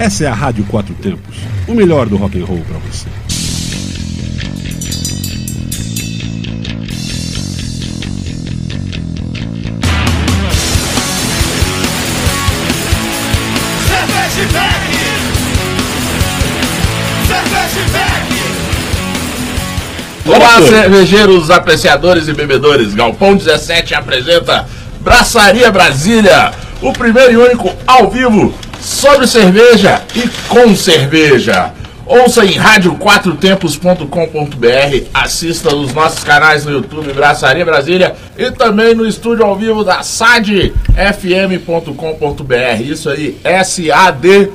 Essa é a Rádio Quatro Tempos, o melhor do rock and roll para você. Olá, cervejeiros, apreciadores e bebedores. Galpão 17 apresenta Braçaria Brasília, o primeiro e único ao vivo sobre cerveja e com cerveja. Ouça em radioquatrotempos.com.br, assista os nossos canais no YouTube Braçaria Brasília e também no estúdio ao vivo da sadfm.com.br. Isso aí, sadfm.com.br.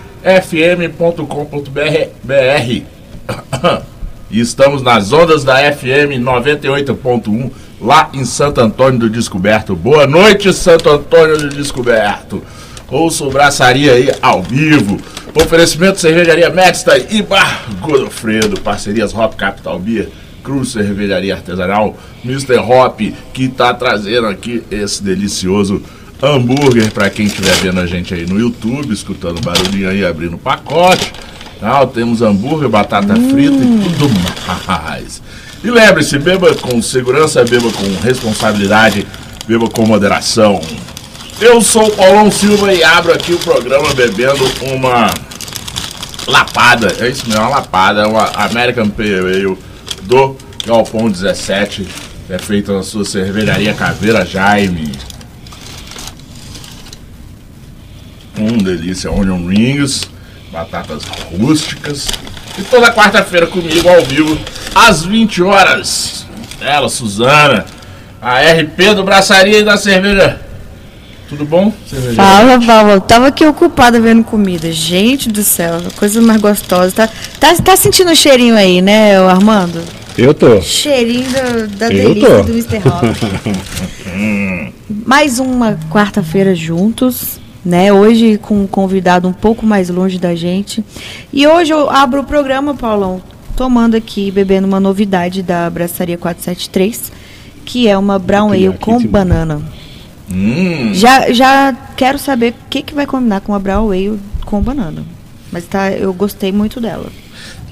E estamos nas ondas da FM 98.1, lá em Santo Antônio do Descoberto. Boa noite, Santo Antônio do Descoberto. Ouça o Braçaria aí ao vivo. Oferecimento Cervejaria Medstein e Bar Godofredo. Parcerias Hop Capital Beer, Cruz Cervejaria Artesanal, Mr. Hop, que está trazendo aqui esse delicioso hambúrguer para quem estiver vendo a gente aí no YouTube, escutando barulhinho aí, abrindo o pacote. Tal, temos hambúrguer, batata hum. frita e tudo mais. E lembre-se, beba com segurança, beba com responsabilidade, beba com moderação. Eu sou o Paulão Silva e abro aqui o programa bebendo uma lapada, é isso mesmo, uma lapada, é uma American Pale Ale do Galpão 17, é feita na sua cervejaria Caveira Jaime. Hum, delícia, onion rings batatas rústicas. E toda quarta-feira comigo ao vivo, às 20 horas. Ela, Suzana, a RP do Braçaria e da Cerveja. Tudo bom? Cerveja? Fala, Paulo. Tava aqui ocupada vendo comida. Gente do céu, coisa mais gostosa. Tá, tá, tá sentindo o cheirinho aí, né, Armando? Eu tô. Cheirinho do, da Eu delícia tô. do Mr. Hop. Mais uma quarta-feira juntos né? Hoje com um convidado um pouco mais longe da gente. E hoje eu abro o programa, Paulão, tomando aqui, bebendo uma novidade da Braçaria 473, que é uma brown ale com banana. Hum. Já, já quero saber o que, que vai combinar com a brown ale com banana. Mas tá, eu gostei muito dela.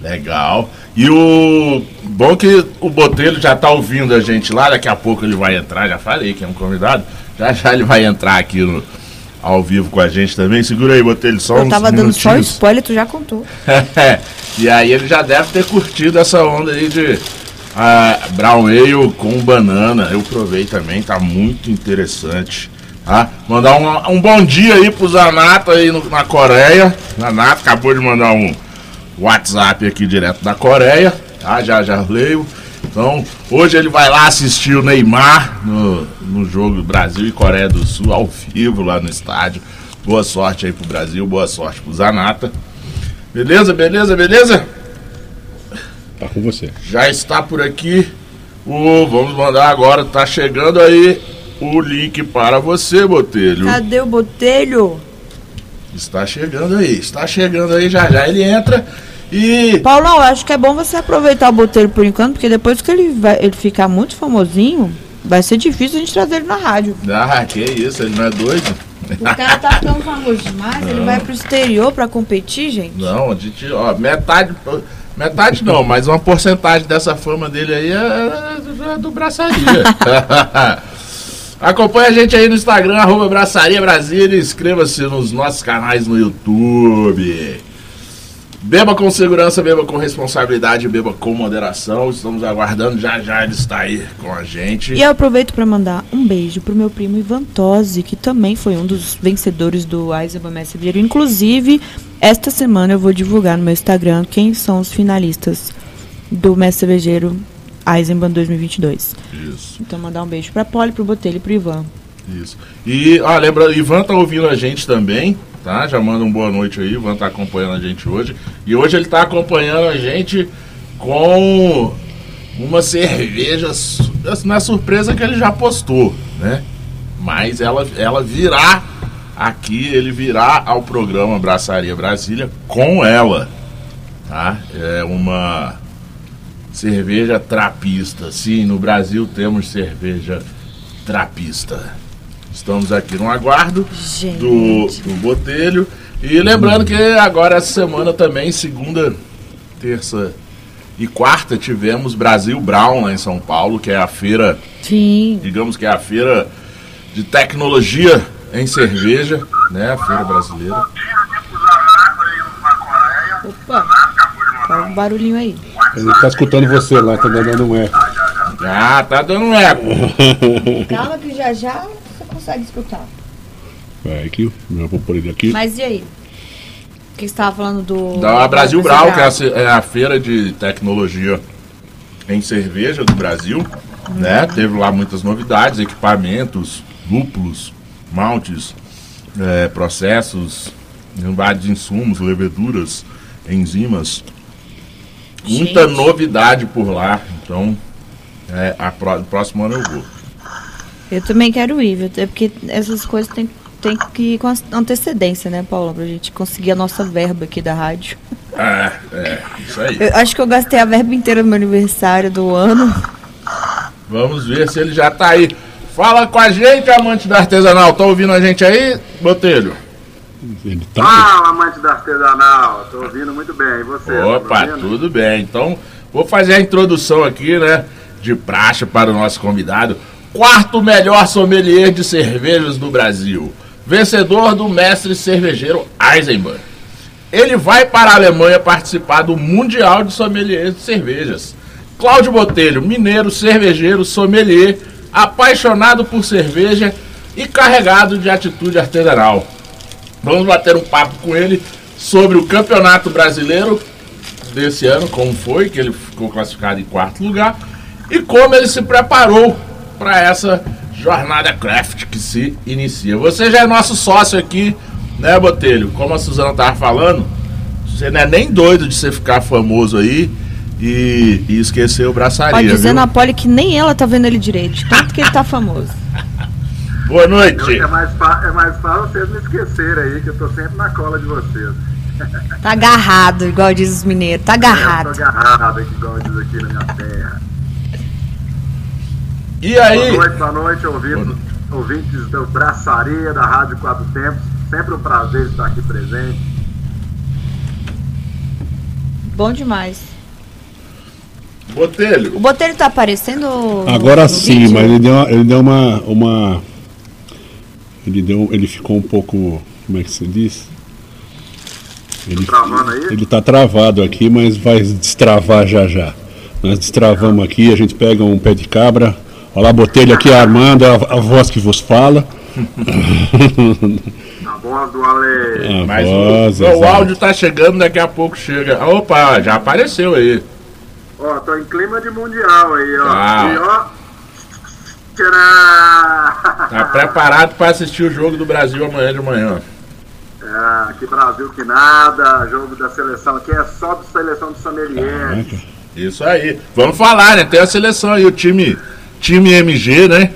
Legal. E o bom que o Botelho já tá ouvindo a gente lá, daqui a pouco ele vai entrar, já falei que é um convidado. Já já ele vai entrar aqui no, ao vivo com a gente também. Segura aí, botei ele só Eu tava dando só spoiler, tu já contou. e aí ele já deve ter curtido essa onda aí de uh, Brown Ale com banana. Eu provei também, tá muito interessante. Tá? Mandar um, um bom dia aí pro Zanata aí no, na Coreia. Zanata acabou de mandar um WhatsApp aqui direto da Coreia. Tá? Já já leio. Então, hoje ele vai lá assistir o Neymar no, no jogo Brasil e Coreia do Sul, ao vivo lá no estádio. Boa sorte aí pro Brasil, boa sorte pro Zanata. Beleza, beleza, beleza? Tá com você. Já está por aqui o. Vamos mandar agora, tá chegando aí o link para você, Botelho. Cadê o Botelho? Está chegando aí, está chegando aí já já ele entra. E. Paulão, acho que é bom você aproveitar o boteiro por enquanto, porque depois que ele, vai, ele ficar muito famosinho, vai ser difícil a gente trazer ele na rádio. Ah, que isso, ele não é doido? O cara tá tão famoso demais, não. ele vai pro exterior pra competir, gente? Não, a gente, ó, metade. Metade não, mas uma porcentagem dessa fama dele aí é, é, é do braçaria. Acompanhe a gente aí no Instagram, arroba Braçaria Brasília, inscreva-se nos nossos canais no YouTube. Beba com segurança, beba com responsabilidade, beba com moderação. Estamos aguardando, já já ele está aí com a gente. E eu aproveito para mandar um beijo pro meu primo Ivan Tosi, que também foi um dos vencedores do Eisenbahn Mestre Inclusive, esta semana eu vou divulgar no meu Instagram quem são os finalistas do Mestre Cervejeiro Eisenbahn 2022. Isso. Então mandar um beijo para Poli, pro Botelho e pro Ivan. Isso. E, ah, lembra, Ivan tá ouvindo a gente também tá? Já manda um boa noite aí, Ivan tá acompanhando a gente hoje. E hoje ele tá acompanhando a gente com uma cerveja, na surpresa que ele já postou, né? Mas ela, ela virá aqui, ele virá ao programa Braçaria Brasília com ela, tá? É uma cerveja trapista. Sim, no Brasil temos cerveja trapista. Estamos aqui no aguardo do, do Botelho. E lembrando que agora essa semana também, segunda, terça e quarta, tivemos Brasil Brown lá em São Paulo, que é a feira. Sim. Digamos que é a feira de tecnologia em cerveja, né? A feira brasileira. Opa! Tá um barulhinho aí. Ele tá escutando você lá, tá dando um eco. Ah, tá dando um eco. Calma que já já consegue escutar. Vai aqui, eu vou pôr ele aqui. Mas e aí? O que você estava falando do. Da Brasil Brau, que é a, é a, feira de tecnologia em cerveja do Brasil. Uhum. Né? Teve lá muitas novidades, equipamentos, lúpulos, maltes, é, processos, vários insumos, leveduras, enzimas. Gente. Muita novidade por lá. Então, é, a, o próximo ano eu vou. Eu também quero ir, até porque essas coisas tem, tem que ir com antecedência, né, Paula? Pra gente conseguir a nossa verba aqui da rádio. É, é, isso aí. Eu acho que eu gastei a verba inteira no meu aniversário do ano. Vamos ver se ele já tá aí. Fala com a gente, amante da artesanal. Tá ouvindo a gente aí, Botelho? Tá... Fala, amante da artesanal. Tô ouvindo muito bem. E você? Tá Opa, tá tudo bem. Então, vou fazer a introdução aqui, né? De praxe para o nosso convidado. Quarto melhor sommelier de cervejas do Brasil. Vencedor do mestre cervejeiro Eisenbahn. Ele vai para a Alemanha participar do Mundial de Sommeliers de Cervejas. Cláudio Botelho, mineiro, cervejeiro, sommelier apaixonado por cerveja e carregado de atitude artesanal. Vamos bater um papo com ele sobre o Campeonato Brasileiro desse ano, como foi, que ele ficou classificado em quarto lugar, e como ele se preparou para essa jornada craft que se inicia. Você já é nosso sócio aqui, né, Botelho? Como a Suzana estava falando, você não é nem doido de você ficar famoso aí e, e esquecer o braçaria. Pode dizer na Poli que nem ela tá vendo ele direito, tanto que ele tá famoso. Boa noite. É mais, é mais fácil vocês me esquecerem aí, que eu tô sempre na cola de vocês. Tá agarrado, igual diz os mineiros, tá agarrado. É, tô agarrado, igual diz aqui na minha terra. E aí? Boa noite, boa noite, ouvintes, ouvintes do Braçaria, da Rádio Quatro Tempos. Sempre um prazer estar aqui presente. Bom demais. Botelho. O Botelho tá aparecendo. Agora sim, vídeo? mas ele deu, uma, ele deu uma, uma. Ele deu. Ele ficou um pouco. Como é que se diz? Ele, ele tá travado aqui, mas vai destravar já já. Nós destravamos aqui, a gente pega um pé de cabra. Olha lá, Botelho aqui Armando, a, a voz que vos fala. a voz do Ale. A mas voz, o, o áudio tá chegando, daqui a pouco chega. Opa, já apareceu aí. Ó, tô em clima de mundial aí, ó. Ah. E ó. Tcharam! Tá preparado para assistir o jogo do Brasil amanhã de manhã. É, que Brasil que nada, jogo da seleção aqui é só de seleção de sommelier. Isso aí. Vamos falar, né? Tem a seleção aí, o time, time MG, né?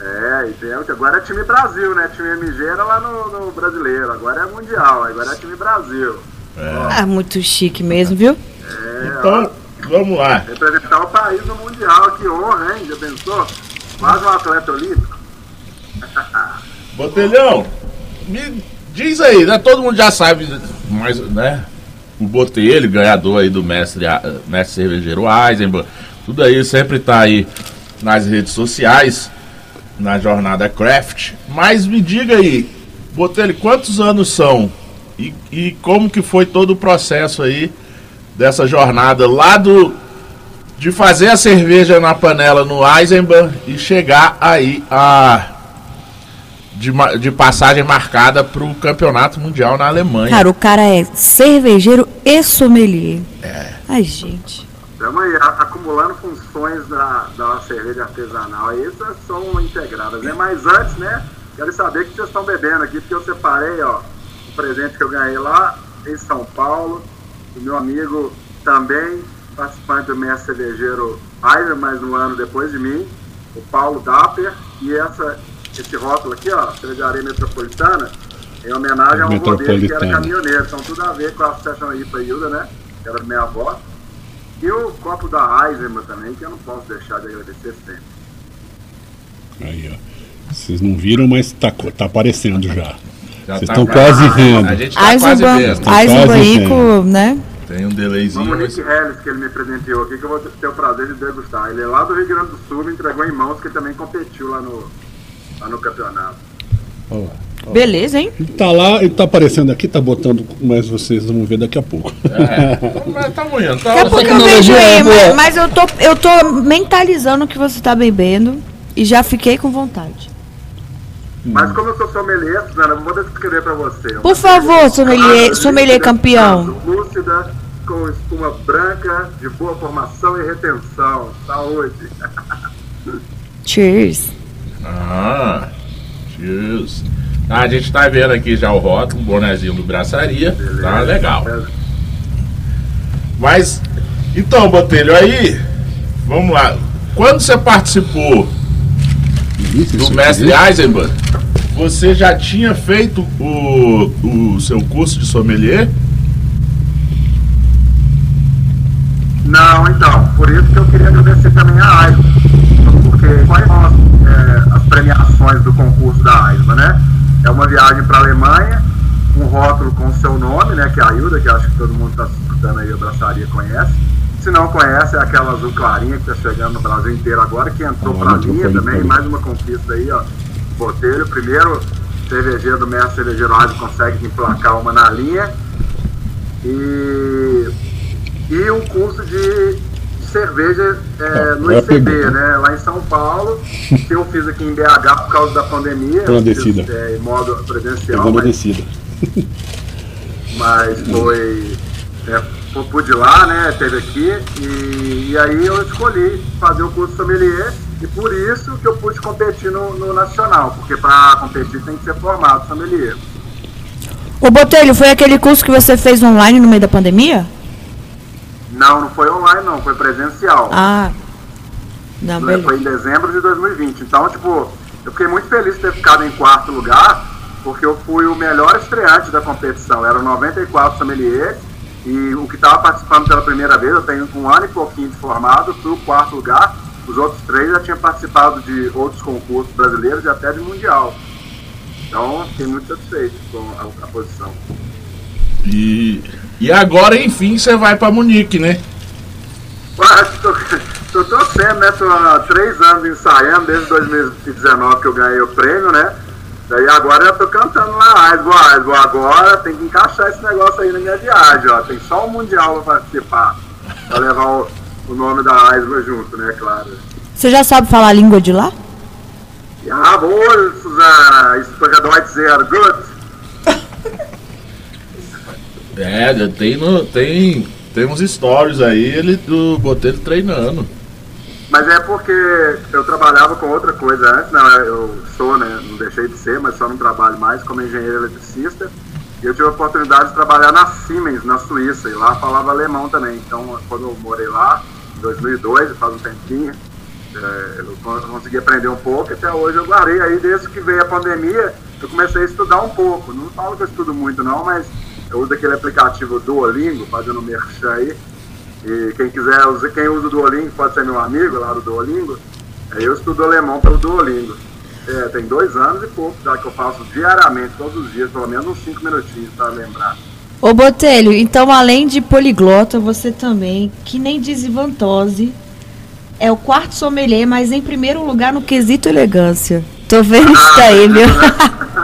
É, e tem, agora é time Brasil, né? Time MG era lá no, no brasileiro, agora é mundial, agora é time Brasil. É, é muito chique mesmo, viu? É, então, ó. Vamos lá. Representar o país no Mundial, que honra, hein? Já pensou? Quase um atleta olímpico. Botelhão, me diz aí, né? Todo mundo já sabe, mas, né? O Botelho, ganhador aí do mestre, mestre cervejeiro Eisenbahn, tudo aí sempre tá aí nas redes sociais, na jornada Craft. Mas me diga aí, Botelho, quantos anos são? E, e como que foi todo o processo aí dessa jornada lá do de fazer a cerveja na panela no Eisenbahn e chegar aí a de, de passagem marcada para o campeonato mundial na Alemanha. Cara, o cara é cervejeiro e sommelier. É. Ai, gente. Estamos aí acumulando funções da, da cerveja artesanal. Aí essas são integradas, né? Mas antes, né? Quero saber o que vocês estão bebendo aqui, porque eu separei, ó, o presente que eu ganhei lá em São Paulo o meu amigo também participante do mestre cervejeiro Ailer, mais um ano depois de mim, o Paulo Dapper, e essa, esse rótulo aqui, ó, Cervejaria Metropolitana, em homenagem a um dele que era caminhoneiro, então tudo a ver com a Associação IPA Hilda, né, que era minha avó, e o copo da Eisenman também, que eu não posso deixar de agradecer sempre. Aí, ó. Vocês não viram, mas tá, tá aparecendo já. Vocês estão tá quase vendo. A gente tá quase vendo. Eisenbahn, né? Tem um delayzinho. O Monique mas... que ele me presenteou aqui, que eu vou ter o prazer de degustar. Ele é lá do Rio Grande do Sul, me entregou em mãos, que ele também competiu lá no, lá no campeonato. Olha lá. Beleza, hein? Ele tá lá, ele tá aparecendo aqui, tá botando, mas vocês vão ver daqui a pouco. É, tá moendo. Tá, daqui a pouco eu vejo aí, mas, mas, eu, tô, eu tô mentalizando o que você tá bebendo e já fiquei com vontade. Mas como eu sou sommelier, Suzana, vou descrever para você. Por favor, sommelier, sommelier campeão. Lúcida, com espuma branca, de boa formação e retenção. Saúde. Cheers. Ah, cheers. Ah, a gente tá vendo aqui já o rótulo, o bonezinho do Braçaria. Tá legal. Mas, então, Botelho, aí, vamos lá. Quando você participou do mestre Eisenbahn, você já tinha feito o, o seu curso de sommelier? Não, então, por isso que eu queria agradecer também a Eisenbahn, porque quais são as, é, as premiações do concurso da Eisenbahn, né? É uma viagem para a Alemanha, um rótulo com o seu nome, né, que é a Hilda, que acho que todo mundo está escutando aí, a braçaria conhece. Se não conhece, é aquela azul clarinha que está chegando no Brasil inteiro agora, que entrou para a linha também, mais uma conquista aí, ó. Botelho, primeiro cervejeiro do mestre cervejeiro Ave consegue emplacar uma na linha. E, e um curso de cerveja é, ah, no ICB, né? Lá em São Paulo, que eu fiz aqui em BH por causa da pandemia. Clandestina. É, em modo presencial. Mas, descida. mas foi. É, pude lá, né? Teve aqui. E, e, aí eu escolhi fazer o curso sommelier. E por isso que eu pude competir no, no nacional, porque para competir tem que ser formado sommelier. O Botelho, foi aquele curso que você fez online no meio da pandemia? Não, não foi online não, foi presencial. Ah. Não, beleza. Foi em dezembro de 2020. Então, tipo, eu fiquei muito feliz de ter ficado em quarto lugar, porque eu fui o melhor estreante da competição. Eram 94 sommeliers e o que estava participando pela primeira vez, eu tenho um ano e pouquinho de formado, fui o quarto lugar. Os outros três já tinham participado de outros concursos brasileiros e até de mundial. Então, fiquei muito satisfeito com a, a posição. E e agora, enfim, você vai para Munique, né? Ah, tô, tô torcendo, né? Tô há três anos ensaiando, desde 2019 que eu ganhei o prêmio, né? Daí agora eu tô cantando lá, Aisbo, Aisbo, agora tem que encaixar esse negócio aí na minha viagem, ó. Tem só o Mundial pra participar, pra levar o, o nome da Aisbo junto, né, claro. Você já sabe falar a língua de lá? Jawohl, Susana, spreche Deutsch sehr gut. É, tem, no, tem, tem uns stories aí, ele do Botelho treinando. Mas é porque eu trabalhava com outra coisa antes, não, eu sou, né, não deixei de ser, mas só não trabalho mais como engenheiro eletricista. E eu tive a oportunidade de trabalhar na Siemens, na Suíça, e lá falava alemão também. Então, quando eu morei lá, em 2002, faz um tempinho, é, eu consegui aprender um pouco, até hoje eu guardei. Aí, desde que veio a pandemia, eu comecei a estudar um pouco. Não falo que eu estudo muito, não, mas eu uso aquele aplicativo Duolingo, fazendo merchan aí. E quem quiser, quem usa o Duolingo pode ser meu amigo lá do Duolingo. Eu estudo alemão pelo Duolingo. É, tem dois anos e pouco já que eu faço diariamente, todos os dias, pelo menos uns cinco minutinhos para lembrar. Ô Botelho, então além de poliglota, você também, que nem desvantose, é o quarto sommelier, mas em primeiro lugar no quesito elegância. Tô vendo ah, isso daí, meu.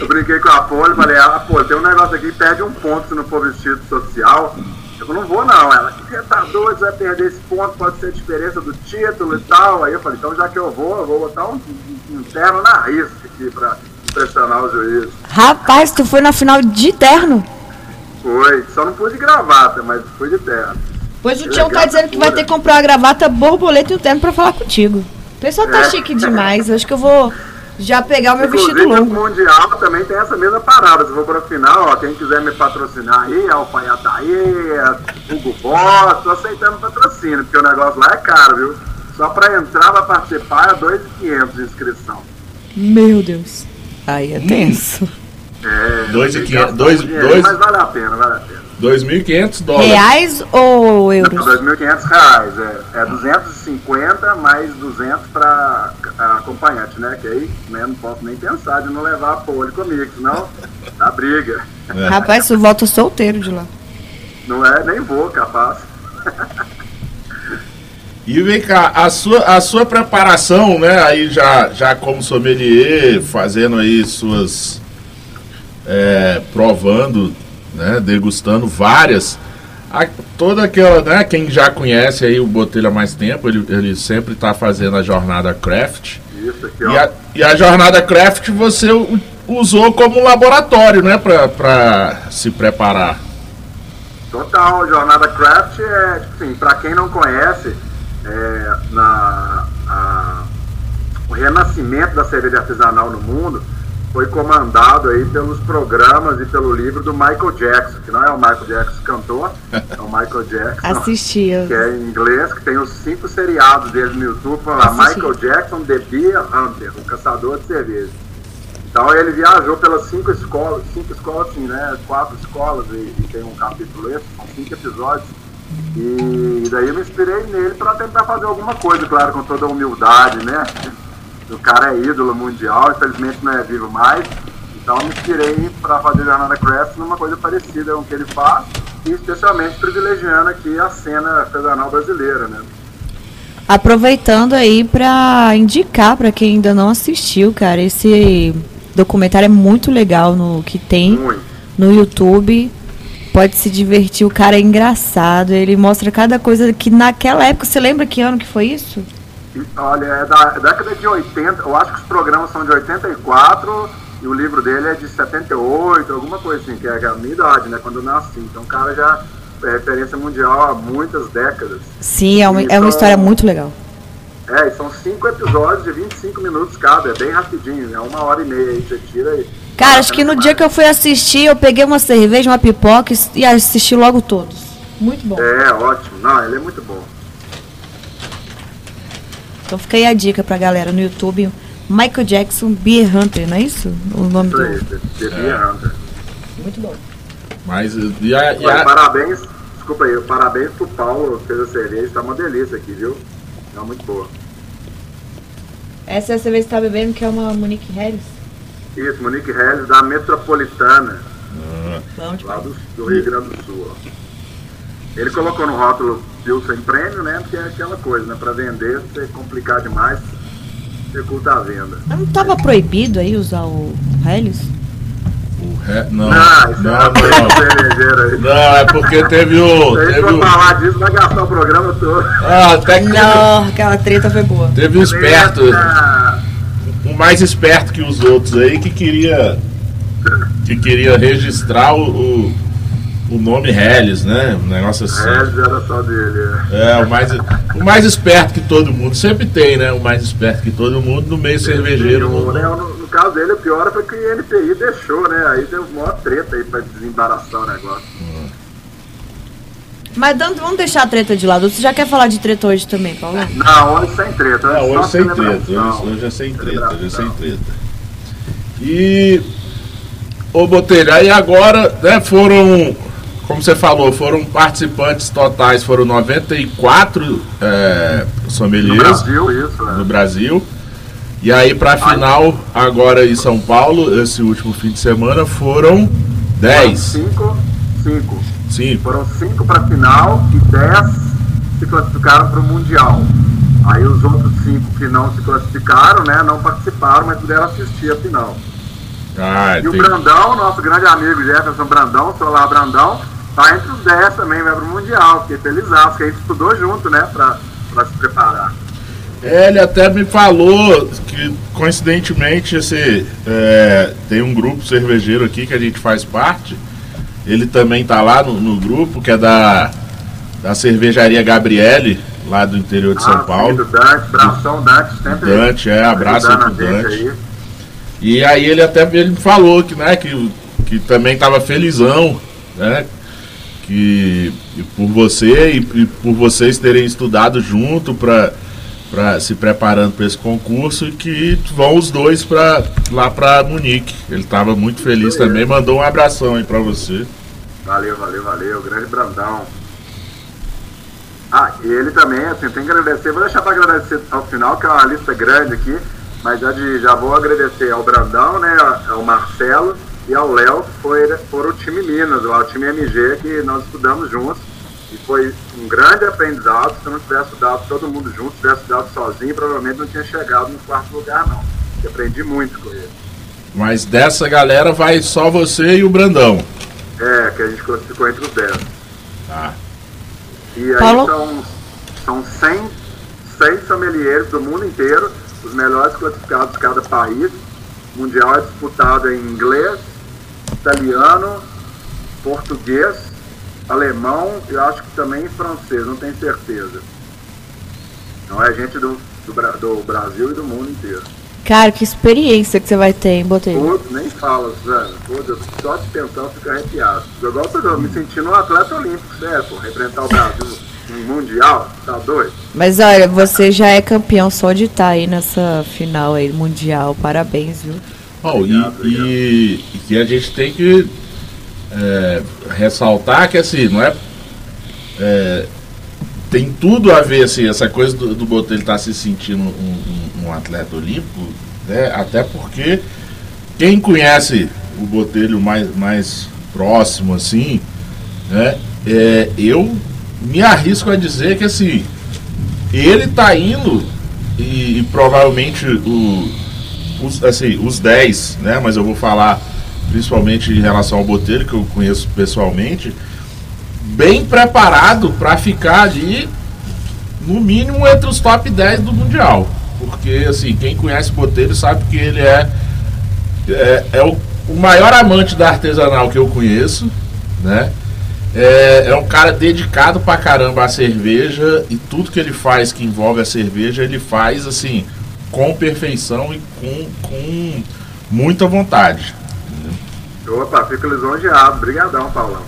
Eu brinquei com a Poli, falei, ah, pô, tem um negócio aqui, perde um ponto se não for vestido social. Eu não vou não. Ela, que tá doido, vai perder esse ponto, pode ser a diferença do título e tal. Aí eu falei, então já que eu vou, eu vou botar um, um, terno na risca aqui pra impressionar o juiz. Rapaz, tu foi na final de terno? Foi, só não pude gravata, mas fui de terno. Pois o Tião tá dizendo que vai ter que comprar uma gravata, borboleta e o terno pra falar contigo. O pessoal tá é. chique demais, acho que eu vou já pegar o meu Inclusive, vestido longo. O Mundial também tem essa mesma parada. Se for para final, ó, quem quiser me patrocinar aí, Alfaiataí, Hugo Boss, tô aceitando patrocínio, porque o negócio lá é caro, viu? Só para entrar, para participar, é 2.500 de inscrição. Meu Deus. Aí é tenso. É, 2.500, dois, dois, mas vale a pena, vale a pena. 2.500 dólares. Reais ou euros? 2.500 reais, é, é 250 mais 200 para acompanhante, né? Que aí né, não posso nem pensar de não levar a pole comigo, senão dá briga. É. Rapaz, você volta solteiro de lá. Não é, nem vou, capaz. E vem cá, a sua, a sua preparação, né, aí já, já como sommelier, fazendo aí suas. É, provando, né, degustando várias. A, toda aquela, né, quem já conhece aí o Botelho há mais tempo, ele, ele sempre está fazendo a jornada craft. Isso aqui, e, a, e a jornada craft você usou como laboratório, né, para se preparar. Total, jornada craft é, tipo assim, para quem não conhece, é, na, a, o renascimento da cerveja artesanal no mundo foi comandado aí pelos programas e pelo livro do Michael Jackson, que não é o Michael Jackson cantor, é o Michael Jackson. Assistia. Que é em inglês, que tem os cinco seriados dele no YouTube, lá, Michael Jackson The Beer Hunter, o caçador de cerveja. Então ele viajou pelas cinco escolas, cinco escolas assim, né? Quatro escolas e, e tem um capítulo esse, são cinco episódios e daí eu me inspirei nele para tentar fazer alguma coisa, claro, com toda a humildade, né? O cara é ídolo mundial, infelizmente não é vivo mais. Então me inspirei para fazer Jornada Craft numa coisa parecida com o que ele faz, e especialmente privilegiando aqui a cena artesanal brasileira, né? Aproveitando aí para indicar para quem ainda não assistiu, cara, esse documentário é muito legal no que tem muito. no YouTube pode se divertir, o cara é engraçado, ele mostra cada coisa que naquela época, você lembra que ano que foi isso? Olha, é da década de 80, eu acho que os programas são de 84 e o livro dele é de 78, alguma coisa assim, que é a minha idade, né, quando eu nasci. Então o cara já é referência mundial há muitas décadas. Sim, é uma, é uma história muito legal. É, são cinco episódios de 25 minutos cada, é bem rapidinho, é uma hora e meia aí, você tira aí. Cara, acho que no dia que eu fui assistir, eu peguei uma cerveja, uma pipoca e assisti logo todos. Muito bom. É, ótimo. Não, ele é muito bom. Então fica aí a dica pra galera no YouTube. Michael Jackson Beer Hunter, não é isso? O nome isso aí, do... Beer é. Hunter. Muito bom. Mas, e a, e a... Parabéns, desculpa aí, parabéns pro Paulo, fez a cerveja, tá uma delícia aqui, viu? Tá muito boa. Essa é a cerveja que você tá bebendo, que é uma Monique Harris? Isso, Monique Helles, da Metropolitana, ah. lá do, do, Rio Grande do Sul. Ó. Ele colocou no rótulo Pilsen Prêmio, né? Porque é aquela coisa, né? Para vender, se é complicar demais, dificulta a venda. Não estava proibido aí usar o Helles? O. Não, não, não, não. não, é porque teve o. Se a gente for falar disso, vai gastar o programa todo. Ah, até que Não, aquela treta foi boa. Teve um esperto um mais esperto que os outros aí que queria que queria registrar o, o, o nome Helles, né? Um negócio assim. Helles era só dele. É, é o mais, o mais esperto que todo mundo. Sempre tem, né? O mais esperto que todo mundo no meio cervejeiro. No, né? no, no, caso dele, o pior foi que o NPI deixou, né? Aí deu uma treta aí pra desembaraçar o negócio. Hum. Mas vamos deixar a treta de lado. Você já quer falar de treta hoje também, Paulo? Não, hoje sem treta. Não, hoje sem treta. Hoje, hoje é sem treta. Hoje é sem treta. E. Ô Botelho, aí agora, né, foram. Como você falou, foram participantes totais, foram 94 é, sommeliers. No Brasil, isso, né? No Brasil. E aí, pra final, agora em São Paulo, esse último fim de semana, foram 10. 5, 5. Sim. Foram cinco para a final e dez se classificaram para o Mundial. Aí os outros cinco que não se classificaram, né, não participaram, mas puderam assistir a final. Ah, e o Brandão, nosso grande amigo Jefferson Brandão, Solar Brandão, tá entre os dez também, vai para o Mundial. Fiquei feliz, que a gente estudou junto, né, para se preparar. É, ele até me falou que, coincidentemente, esse, é, tem um grupo cervejeiro aqui que a gente faz parte, ele também tá lá no, no grupo, que é da, da cervejaria Gabriele, lá do interior de São ah, Paulo. do Dante, bração Dante, sempre. Dante, é, abraço pro Dante. Aí. E aí ele até ele falou que, né, que, que também estava felizão, né? Que por você e, e, por vocês terem estudado junto para pra, se preparando para esse concurso e que vão os dois pra, lá para Munique. Ele estava muito feliz também, mandou um abração aí para você. Valeu, valeu, valeu, grande Brandão. Ah, e ele também, assim, tem que agradecer, vou deixar para agradecer ao final, que é uma lista grande aqui, mas já, de, já vou agradecer ao Brandão, né, ao Marcelo e ao Léo, que foi, foram o time Minas, o time MG, que nós estudamos juntos. E foi um grande aprendizado. Se eu não tivesse estudado todo mundo junto, tivesse estudado sozinho, provavelmente não tinha chegado no quarto lugar, não. Eu aprendi muito com ele. Mas dessa galera vai só você e o Brandão. É, que a gente classificou entre os 10. Tá. E aí Paulo? são, são 100, 100 sommeliers do mundo inteiro, os melhores classificados de cada país. O mundial é disputado em inglês, italiano, português alemão e acho que também francês, não tenho certeza. Então é gente do, do, do, Brasil e do mundo inteiro. Cara, que experiência que você vai ter, hein, Botelho? nem fala, Suzana. só de pensar fica arrepiado. Igual eu tô me sentindo um atleta olímpico, certo? Representar o Brasil no Mundial, tá doido? Mas olha, você já é campeão só de estar tá aí nessa final aí, Mundial. Parabéns, viu? Oh, obrigado, e, e, e a gente tem que é, ressaltar que assim, não é, é, Tem tudo a ver, assim, essa coisa do, do Botelho estar tá se sentindo um, um, um, atleta olímpico, né? Até porque quem conhece o Botelho mais, mais próximo, assim, né? É, eu me arrisco a dizer que assim, ele tá indo e, e provavelmente o, os, assim, os 10, né? Mas eu vou falar principalmente em relação ao Botelho, que eu conheço pessoalmente, bem preparado para ficar ali, no mínimo, entre os top 10 do Mundial. Porque, assim, quem conhece o Botelho sabe que ele é, é, é o, o, maior amante da artesanal que eu conheço, né? É, é um cara dedicado pra caramba à cerveja e tudo que ele faz que envolve a cerveja, ele faz, assim, com perfeição e com, com muita vontade. Opa, fico lisonjeado. Obrigadão, Paulão.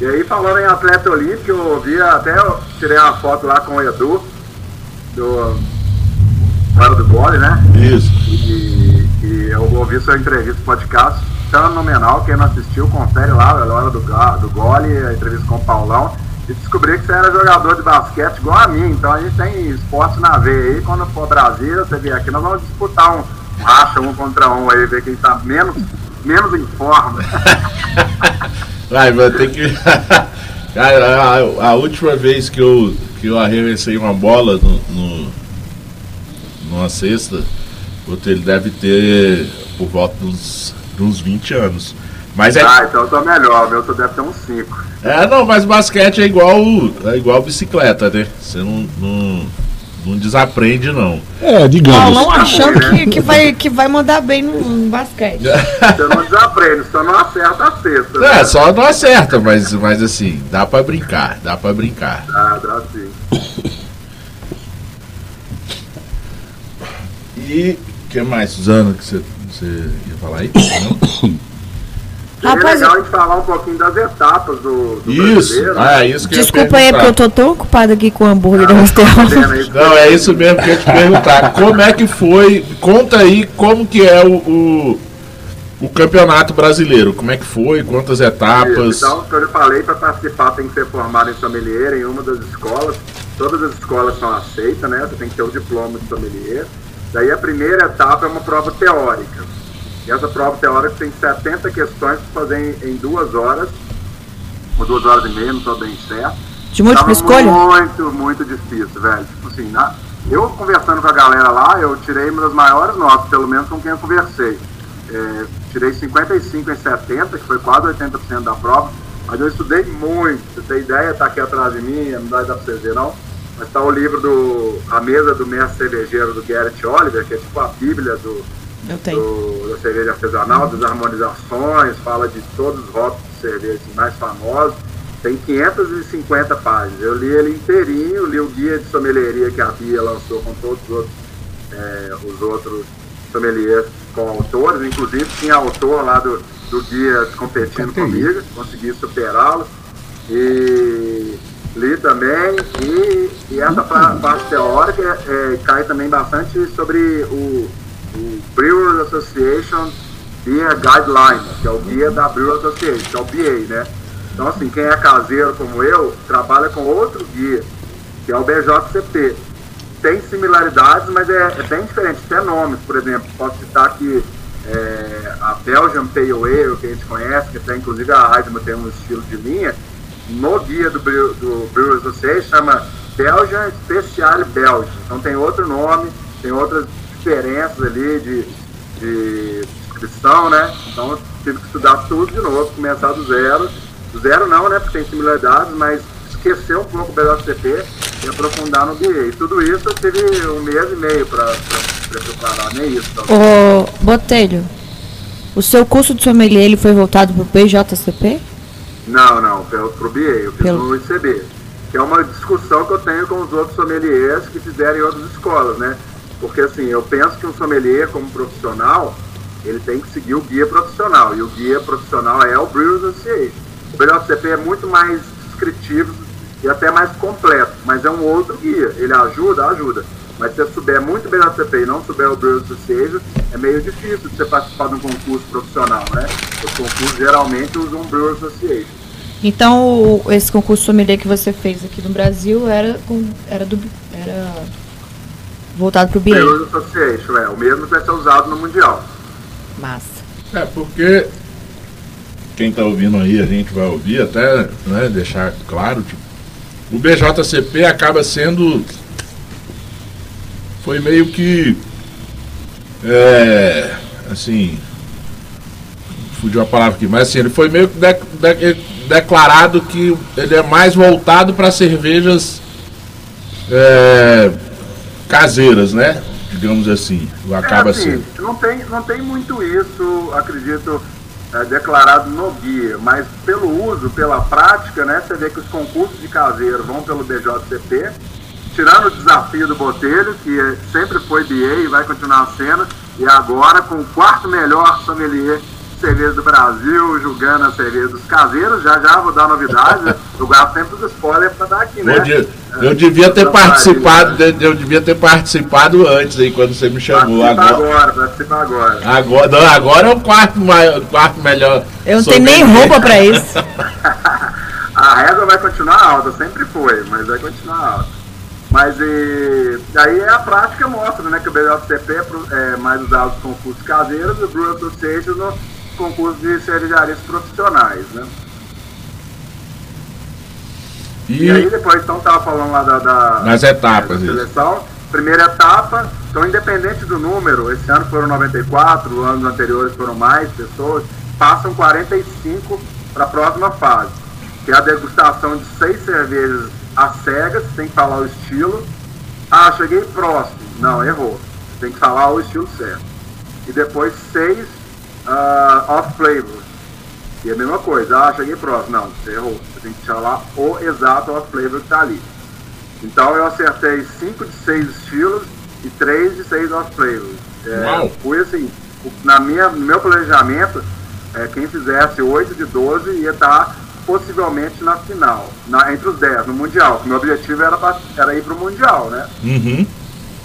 E aí, falando em atleta olímpico, eu vi até, eu tirei uma foto lá com o Edu, do Hora do Gole, né? Isso. E, e eu ouvi sua entrevista, podcast, fenomenal. Quem não assistiu, confere lá, a Hora do, do Gole, a entrevista com o Paulão. E descobri que você era jogador de basquete igual a mim, então a gente tem esporte na veia aí. Quando for Brasília, você vier aqui, nós vamos disputar um racha um contra um aí, ver quem tá menos menos em forma. Vai, vai ter que. Cara, a, a, última vez que eu, que eu arremessei uma bola no, no, numa cesta, ele deve ter por volta dos, uns 20 anos. Mas é... Ah, então eu tô melhor, meu deve ter uns 5. É, não, mas basquete é igual, é igual bicicleta, né? Você não, não não desaprende, não. É, digamos. Não, não achando que, que, vai, que vai mandar bem no, no basquete. Você não desaprende, só não acerta a cesta. Né? É, só não acerta, mas, mas assim, dá pra brincar, dá pra brincar. Dá, dá sim. E o que mais, Suzana, que você, você ia falar aí? Não? Seria Rapaz, legal a gente falar um pouquinho das etapas do, do Isso, ah, é isso que Desculpa aí, porque eu tô tão ocupado aqui com o hambúrguer ah, da Restaurante. Não, é isso mesmo que eu ia te perguntar. Como é que foi? Conta aí como que é o, o, o campeonato brasileiro. Como é que foi? Quantas etapas? Isso, então, como eu falei, para participar tem que ser formado em sommelier em uma das escolas. Todas as escolas são aceitas, né? Você tem que ter o diploma de sommelier. Daí a primeira etapa é uma prova teórica e essa prova teórica tem 70 questões para fazer em, em, duas horas, ou duas horas e meia, não estou bem certo. De múltipla escolha? Muito, muito difícil, velho. Tipo assim, na, eu conversando com a galera lá, eu tirei uma das maiores notas, pelo menos com quem eu conversei. É, tirei 55 em 70, que foi quase 80% da prova, mas eu estudei muito. Você tem ideia, tá aqui atrás de mim, não dá para vocês ver não. Mas tá o livro do A Mesa do Mestre Cervejeiro do Garrett Oliver, que é tipo a bíblia do, eu tenho. Do, da cerveja artesanal, das harmonizações, fala de todos os rótulos de cerveja mais famosos. Tem 550 páginas. Eu li ele inteirinho, li o guia de sommelieria que a Bia lançou com todos os outros, é, os outros sommeliers com autores. Inclusive tinha autor lá do, do guia competindo comigo, consegui superá-lo. E li também. E, e essa parte teórica é, cai também bastante sobre o, o Brewers Association Beer Guideline, que é o guia da Brewers Association, que é o BA, né? Então, assim, quem é caseiro como eu, trabalha com outro guia, que é o BJCP. Tem similaridades, mas é, é bem diferente. Até nomes, por exemplo, posso citar aqui é, a Belgian Pale Ale, que a gente conhece, que até inclusive a Heidman tem um estilo de linha, no guia do, do Brewers Association chama Belgian Special Belgian. Então tem outro nome, tem outras diferenças ali de, de descrição, né? Então eu tive que estudar tudo de novo, começar do zero. Do zero não, né? Porque tem similaridades, mas esquecer um pouco o BJCP e aprofundar no BA. E tudo isso eu tive um mês e meio para preparar, nem isso. Então. Ô, Botelho, o seu curso de sommelier ele foi voltado para o BJCP? Não, não, para o BA, eu fiz Pelo... no ICB. Que é uma discussão que eu tenho com os outros sommeliers que fizeram em outras escolas, né? Porque assim, eu penso que um sommelier como profissional, ele tem que seguir o guia profissional. E o guia profissional é o Brewers Association. O BJCP é muito mais descritivo e até mais completo, mas é um outro guia. Ele ajuda, ajuda. Mas se você souber muito bem da CP e não souber o Brewers Association, é meio difícil de você participar de um concurso profissional, né? Os concursos geralmente usam um Brewers Association. Então, esse concurso sommelier que você fez aqui no Brasil era, era, do, era voltado para o? Brewers Association, é. O mesmo que vai ser usado no Mundial. Massa. É, porque quem está ouvindo aí, a gente vai ouvir até né, deixar claro, tipo, o BJCP acaba sendo foi meio que é, assim fugiu a palavra aqui, mas assim, ele foi meio que de, de, declarado que ele é mais voltado para cervejas é, caseiras, né? Digamos assim, acaba é assim, sendo. Não tem, não tem muito isso, acredito, é, declarado no guia, mas pelo uso, pela prática, né? Você vê que os concursos de caseiro vão pelo BJCP tirando o desafio do Botelho, que sempre foi BA e vai continuar sendo, e agora com o quarto melhor sommelier cerveja do Brasil, julgando a cerveja dos caseiros, já já vou dar novidade, eu gasto sempre os spoilers para dar aqui, né? Eu, eu devia ter participado, eu devia ter participado antes aí, quando você me chamou. Participa agora, agora participa agora. Agora, não, agora é o quarto, maior, quarto melhor. Eu não tenho nem roupa para isso. a régua vai continuar alta, sempre foi, mas vai continuar alta. Mas e, aí a prática mostra né, que o BJCP é, é mais usado nos concursos caseiros e o Brew Association concursos de cervejarias profissionais. Né? E... e aí depois então estava falando lá da, da, Nas etapas, da seleção. Primeira etapa, então independente do número, esse ano foram 94, anos anteriores foram mais pessoas, passam 45 para a próxima fase, que é a degustação de seis cervejas às cegas, tem que falar o estilo. Ah, cheguei próximo. Não, errou. Tem que falar o estilo certo. E depois seis uh, off flavors. E a mesma coisa. Ah, cheguei próximo. Não, você errou. Você tem que falar o exato off flavor que está ali. Então eu acertei cinco de seis estilos e três de seis off flavors. É, fui assim, na minha, no meu planejamento, é, quem fizesse 8 de 12 ia estar tá possivelmente na final, na, entre os 10, no Mundial. Meu objetivo era, pra, era ir para o Mundial, né? Uhum.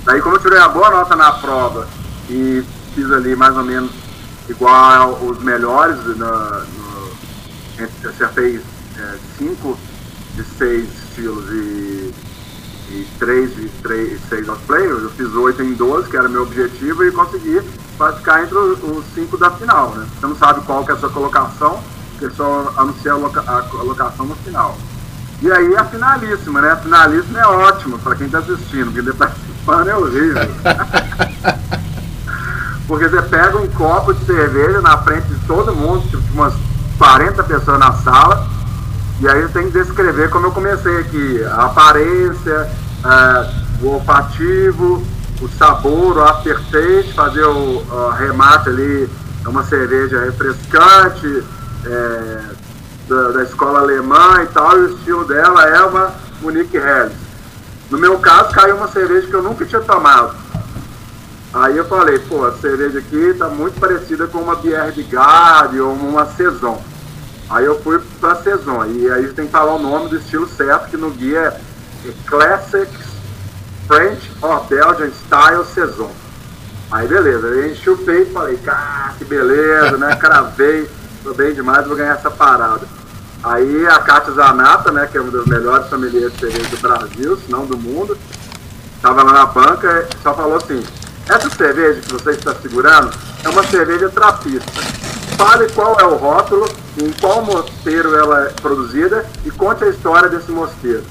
Daí, como eu tirei uma boa nota na prova e fiz ali mais ou menos igual os melhores, na, no, acertei 5 é, de 6 estilos e, e 3 de 6 aos players, eu fiz 8 em 12, que era meu objetivo, e consegui ficar entre os 5 da final, né? Você não sabe qual que é a sua colocação, porque só anuncia a, loca a locação no final. E aí a finalíssima, né? A finalíssima é ótima para quem está assistindo, porque participando é horrível. você pega um copo de cerveja na frente de todo mundo, tipo umas 40 pessoas na sala, e aí eu tenho que descrever como eu comecei aqui, a aparência, é, o olfativo, o sabor, o aftertaste, fazer o, remate ali, é uma cerveja refrescante, é, da, da, escola alemã e tal, e o estilo dela é uma Monique Helles. No meu caso, caiu uma cerveja que eu nunca tinha tomado. Aí eu falei, pô, a cerveja aqui tá muito parecida com uma Bière de Garde ou uma Saison. Aí eu fui pra Saison. E aí tem que falar o nome do estilo certo, que no guia é Classics French or Belgian Style Saison. Aí beleza, aí enchi o peito e falei, cara, que beleza, né? Cravei, tô bem demais, vou ganhar essa parada. Aí a Kátia Zanata, né, que é uma das melhores famílias de cerveja do Brasil, se não do mundo, tava lá na banca e só falou assim, essa cerveja que você está segurando é uma cerveja trapista. Fale qual é o rótulo, em qual mosteiro ela é produzida e conte a história desse mosteiro.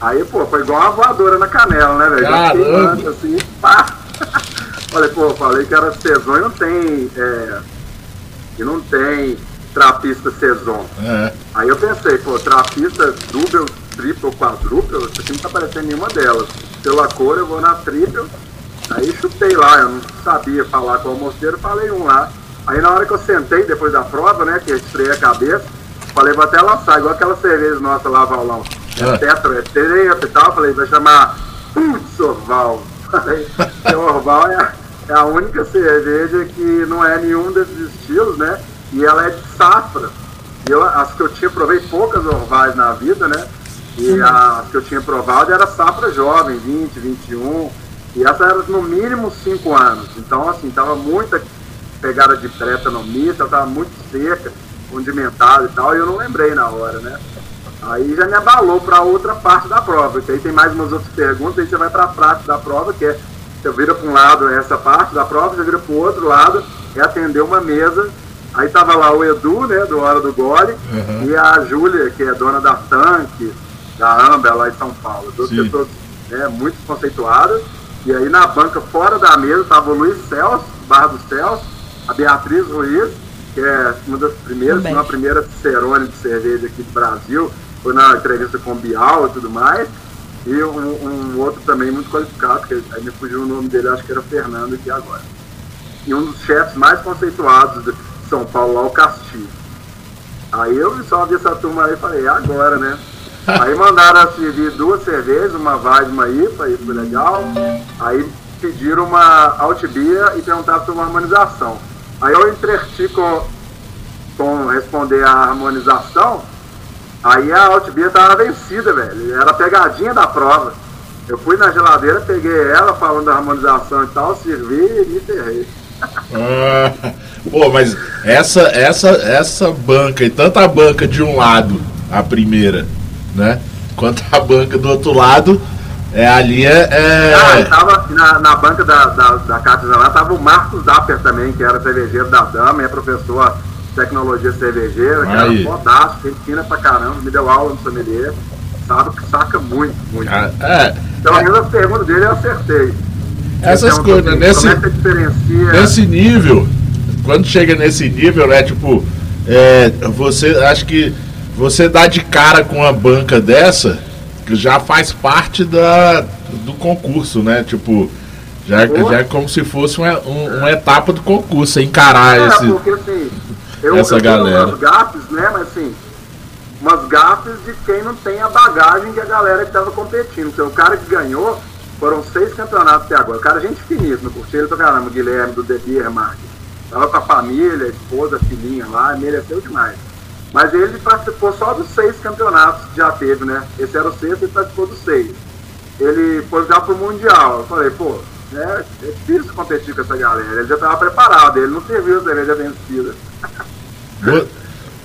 Aí, pô, foi igual uma voadora na canela, né, velho? Caramba! Assim, pá! Falei, pô, falei que era Saison e não tem. É, e não tem trapista Saison. É. Aí eu pensei, pô, trapista duplo, triplo, quadruplo, isso aqui não tá aparecendo nenhuma delas. Pela cor eu vou na triplo. Aí chutei lá, eu não sabia falar qual mosteiro, falei um lá. Aí na hora que eu sentei, depois da prova, né, que eu a cabeça, falei, vou até laçar, igual aquela cerveja nossa lá, Valão. É. Tetra, é e tal, falei, vai chamar Putz Orval. Falei, Orval é é a única cerveja que não é nenhum desses estilos, né? E ela é de safra. E eu, as que eu tinha, provei poucas orvais na vida, né? E as que eu tinha provado era safra jovem, 20, 21. E essa era no mínimo 5 anos. Então, assim, tava muita pegada de preta no misto, ela tava muito seca, condimentada e tal, e eu não lembrei na hora, né? Aí já me abalou para outra parte da prova, porque aí tem mais umas outras perguntas, aí você vai para a parte da prova, que é você vira para um lado essa parte da prova, você vira para o outro lado, é atender uma mesa. Aí tava lá o Edu, né, do Hora do Gole, uhum. e a Júlia, que é dona da Tanque, da Amber lá em São Paulo. Duas Sim. pessoas né, muito conceituadas. E aí na banca, fora da mesa, tava o Luiz Celso, Barra do Celso, a Beatriz Ruiz, que é uma das primeiras, uma primeira Cicerone de cerveja aqui do Brasil, foi na entrevista com o Bial e tudo mais. E um, um, outro também muito qualificado, que aí me fugiu o nome dele, acho que era Fernando aqui agora. E um dos chefes mais conceituados de São Paulo, lá, o Castilho. Aí eu só vi essa turma aí e falei, é agora, né? Aí mandaram servir duas cervejas, uma Vaz e uma IPA, aí foi legal. Aí pediram uma Altibia e perguntaram sobre uma harmonização. Aí eu entreti com, com responder a harmonização, Aí a Altbia tava vencida, velho. Era a pegadinha da prova. Eu fui na geladeira, peguei ela falando da harmonização e tal, servi e me ferrei. Ah, pô, mas essa, essa, essa banca, e tanta banca de um lado, a primeira, né? Quanto a banca do outro lado, é, ali é. é... Ah, tava na, na banca da, da, da cátedra lá, tava o Marcos Dapper também, que era cervejeiro da Dama, é professor tecnologia cervejeira, que era fodástico, ensina pra caramba, me deu aula no sommelier, sabe que saca muito, muito. Ah, é, Pelo menos as perguntas dele eu acertei. Essas então, coisas, nesse, é nesse nível, quando chega nesse nível, né, tipo, é, você, acho que você dá de cara com uma banca dessa, que já faz parte da, do concurso, né, tipo... Já, já é como se fosse uma, um, uma etapa do concurso, encarar é, esse. Porque, assim, eu, essa eu galera. umas gafes, né? Mas assim, umas gafes de quem não tem a bagagem que a galera que estava competindo. Então, o cara que ganhou foram seis campeonatos até agora. O cara, gente finíssima, curtiu ele pra caramba, Guilherme do The Beer Market. Tava com a família, a esposa, a filhinha lá, mereceu demais. Mas ele participou só dos seis campeonatos que já teve, né? Esse era o sexto, ele participou dos seis. Ele foi já pro Mundial. Eu falei, pô, é, é difícil competir com essa galera. Ele já estava preparado, ele não serviu a cerveja vencida.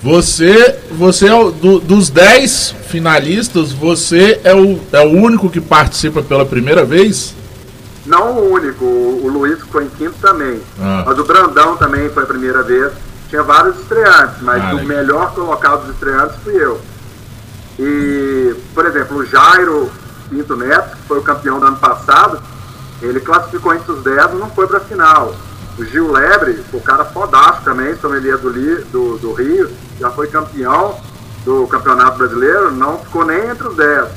Você, você é o, do, dos 10 finalistas, você é o, é o único que participa pela primeira vez? Não o único, o, o Luiz foi em quinto também. Ah. Mas o Brandão também foi a primeira vez. Tinha vários estreantes, mas ah, o melhor colocado dos estreantes fui eu. E, por exemplo, o Jairo Pinto Neto, que foi o campeão do ano passado, ele classificou entre os 10 e não foi para a final. O Gil Lebre, o cara fodástico também, sommelier do, do, do Rio, já foi campeão do Campeonato Brasileiro, não ficou nem entre os 10.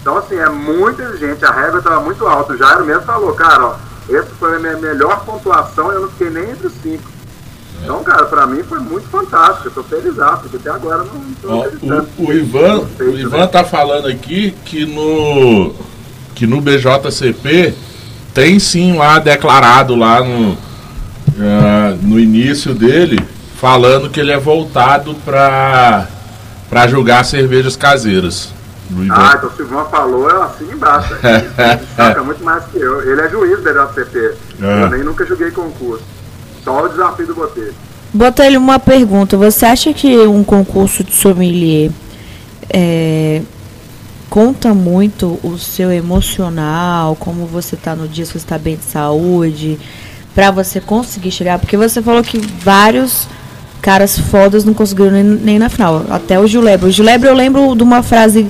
Então, assim, é muito exigente, a regra estava muito alta. O Jairo mesmo falou, cara, ó, essa foi a minha melhor pontuação, eu não fiquei nem entre os 5. Então, cara, pra mim foi muito fantástico. Eu tô feliz, porque até agora não tô Ó, o, o, Ivan, o Ivan né? tá falando aqui que no, que no BJCP tem sim lá declarado lá no, uh, no início dele, falando que ele é voltado para para julgar cervejas caseiras. Ah, então o Silvão falou, eu assino embaixo. Ele muito mais que eu. Ele é juiz da JCP. É. Eu nem nunca joguei concurso. Só o desafio do Botelho. Botelho, uma pergunta. Você acha que um concurso de sommelier é, conta muito o seu emocional, como você está no dia, se você está bem de saúde, para você conseguir chegar? Porque você falou que vários caras fodas não conseguiram nem, nem na final. Até o Julebre. O Julebre eu lembro de uma frase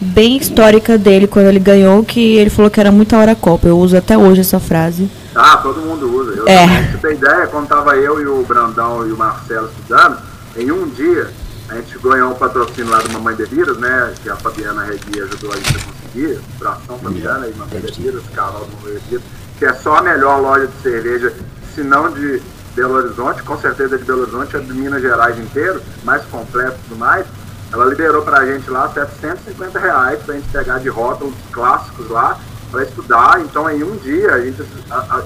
bem histórica dele quando ele ganhou, que ele falou que era muita hora Copa. Eu uso até hoje essa frase. Ah, todo mundo usa. Eu é. Você tem ideia, quando tava eu e o Brandão e o Marcelo estudando, em um dia a gente ganhou um patrocínio lá do Mamãe Bebidas, né? Que a Fabiana Regui ajudou a gente a conseguir. Bração Fabiana e Mamãe Bebidas, Carol do Mamãe Bebidas, que é só a melhor loja de cerveja, se não de Belo Horizonte, com certeza de Belo Horizonte, é de Minas Gerais inteiro, mais completo e tudo mais. Ela liberou pra gente lá 750 reais pra gente pegar de rótulos clássicos lá para estudar. Então, em um dia, a gente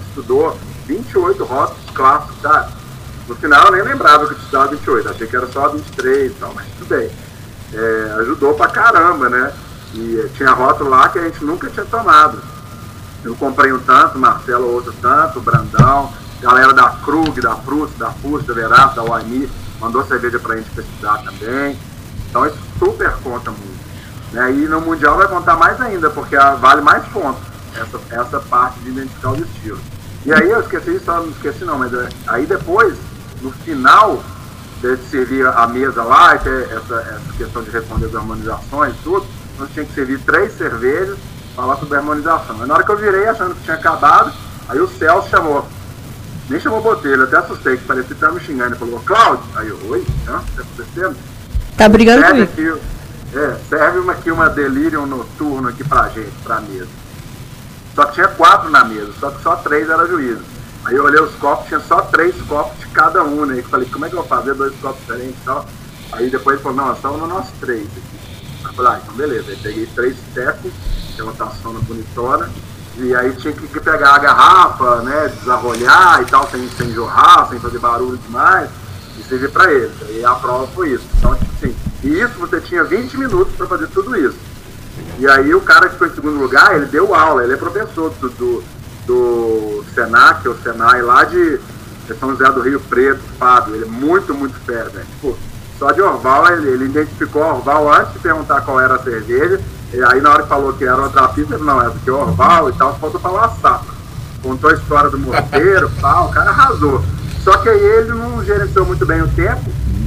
estudou 28 rótulos clássicos, tá? No final, eu nem lembrava que eu estudava 28, achei que era só 23 e tal, mas tudo bem. É, ajudou pra caramba, né? E tinha rótulo lá que a gente nunca tinha tomado. Eu comprei um tanto, Marcelo outro tanto, Brandão, galera da Krug, da Prust, da Fust, da Verato, da Waimi, mandou cerveja pra gente pesquisar também. Então isso super conta muito. Né? E no Mundial vai contar mais ainda, porque vale mais pontos essa, essa parte de identificar o estilo. E aí eu esqueci, só não esqueci não, mas é, aí depois, no final de servir a mesa lá, e ter essa, essa questão de responder as harmonizações e tudo, nós tinha que servir três cervejas, falar sobre a harmonização. Aí na hora que eu virei achando que tinha acabado, aí o Celso chamou. Nem chamou o Botelho, até assustei, que parecia que estava me xingando. Ele falou, Cláudio, aí eu, oi, o que está acontecendo? Tá brigando comigo. É, serve uma, aqui uma delírio noturno aqui pra gente, pra mesa. Só que tinha quatro na mesa, só que só três era juízo. Aí eu olhei os copos, tinha só três copos de cada um, né? E falei, como é que eu vou fazer dois copos diferentes e tal? Aí depois ele falou, não, só no nosso três aqui. Eu falei, ah, então beleza. Aí peguei três stepes, que é uma taçona bonitona, e aí tinha que pegar a garrafa, né, desarrolhar e tal, sem, sem jorrar, sem fazer barulho demais e servir para eles. E a prova foi isso. Então, tipo assim, e isso você tinha 20 minutos para fazer tudo isso. E aí o cara que foi em segundo lugar, ele deu aula, ele é professor do, do, do Senac, ou Senai, lá de São José do Rio Preto, Fábio. Ele é muito, muito fera, velho. Tipo, só de Orval, ele, ele identificou Orval antes de perguntar qual era a cerveja. E aí na hora que falou que era outra pista, ele, não, essa aqui é Orval e tal, faltou falar sapa. Contou a história do morteiro e o cara arrasou. Só que aí ele não gerenciou muito bem o tempo,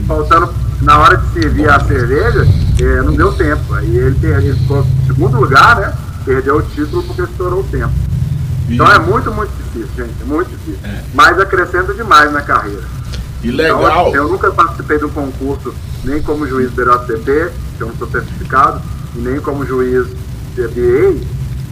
faltando na hora de servir a cerveja, é, não deu tempo. Aí ele, ele ficou em segundo lugar, né? Perdeu o título porque estourou o tempo. Então é muito, muito difícil, gente. É muito difícil. É. Mas acrescenta demais na carreira. E legal. Então, eu nunca participei de um concurso, nem como juiz do BJCP, que eu não sou certificado, e nem como juiz de BA.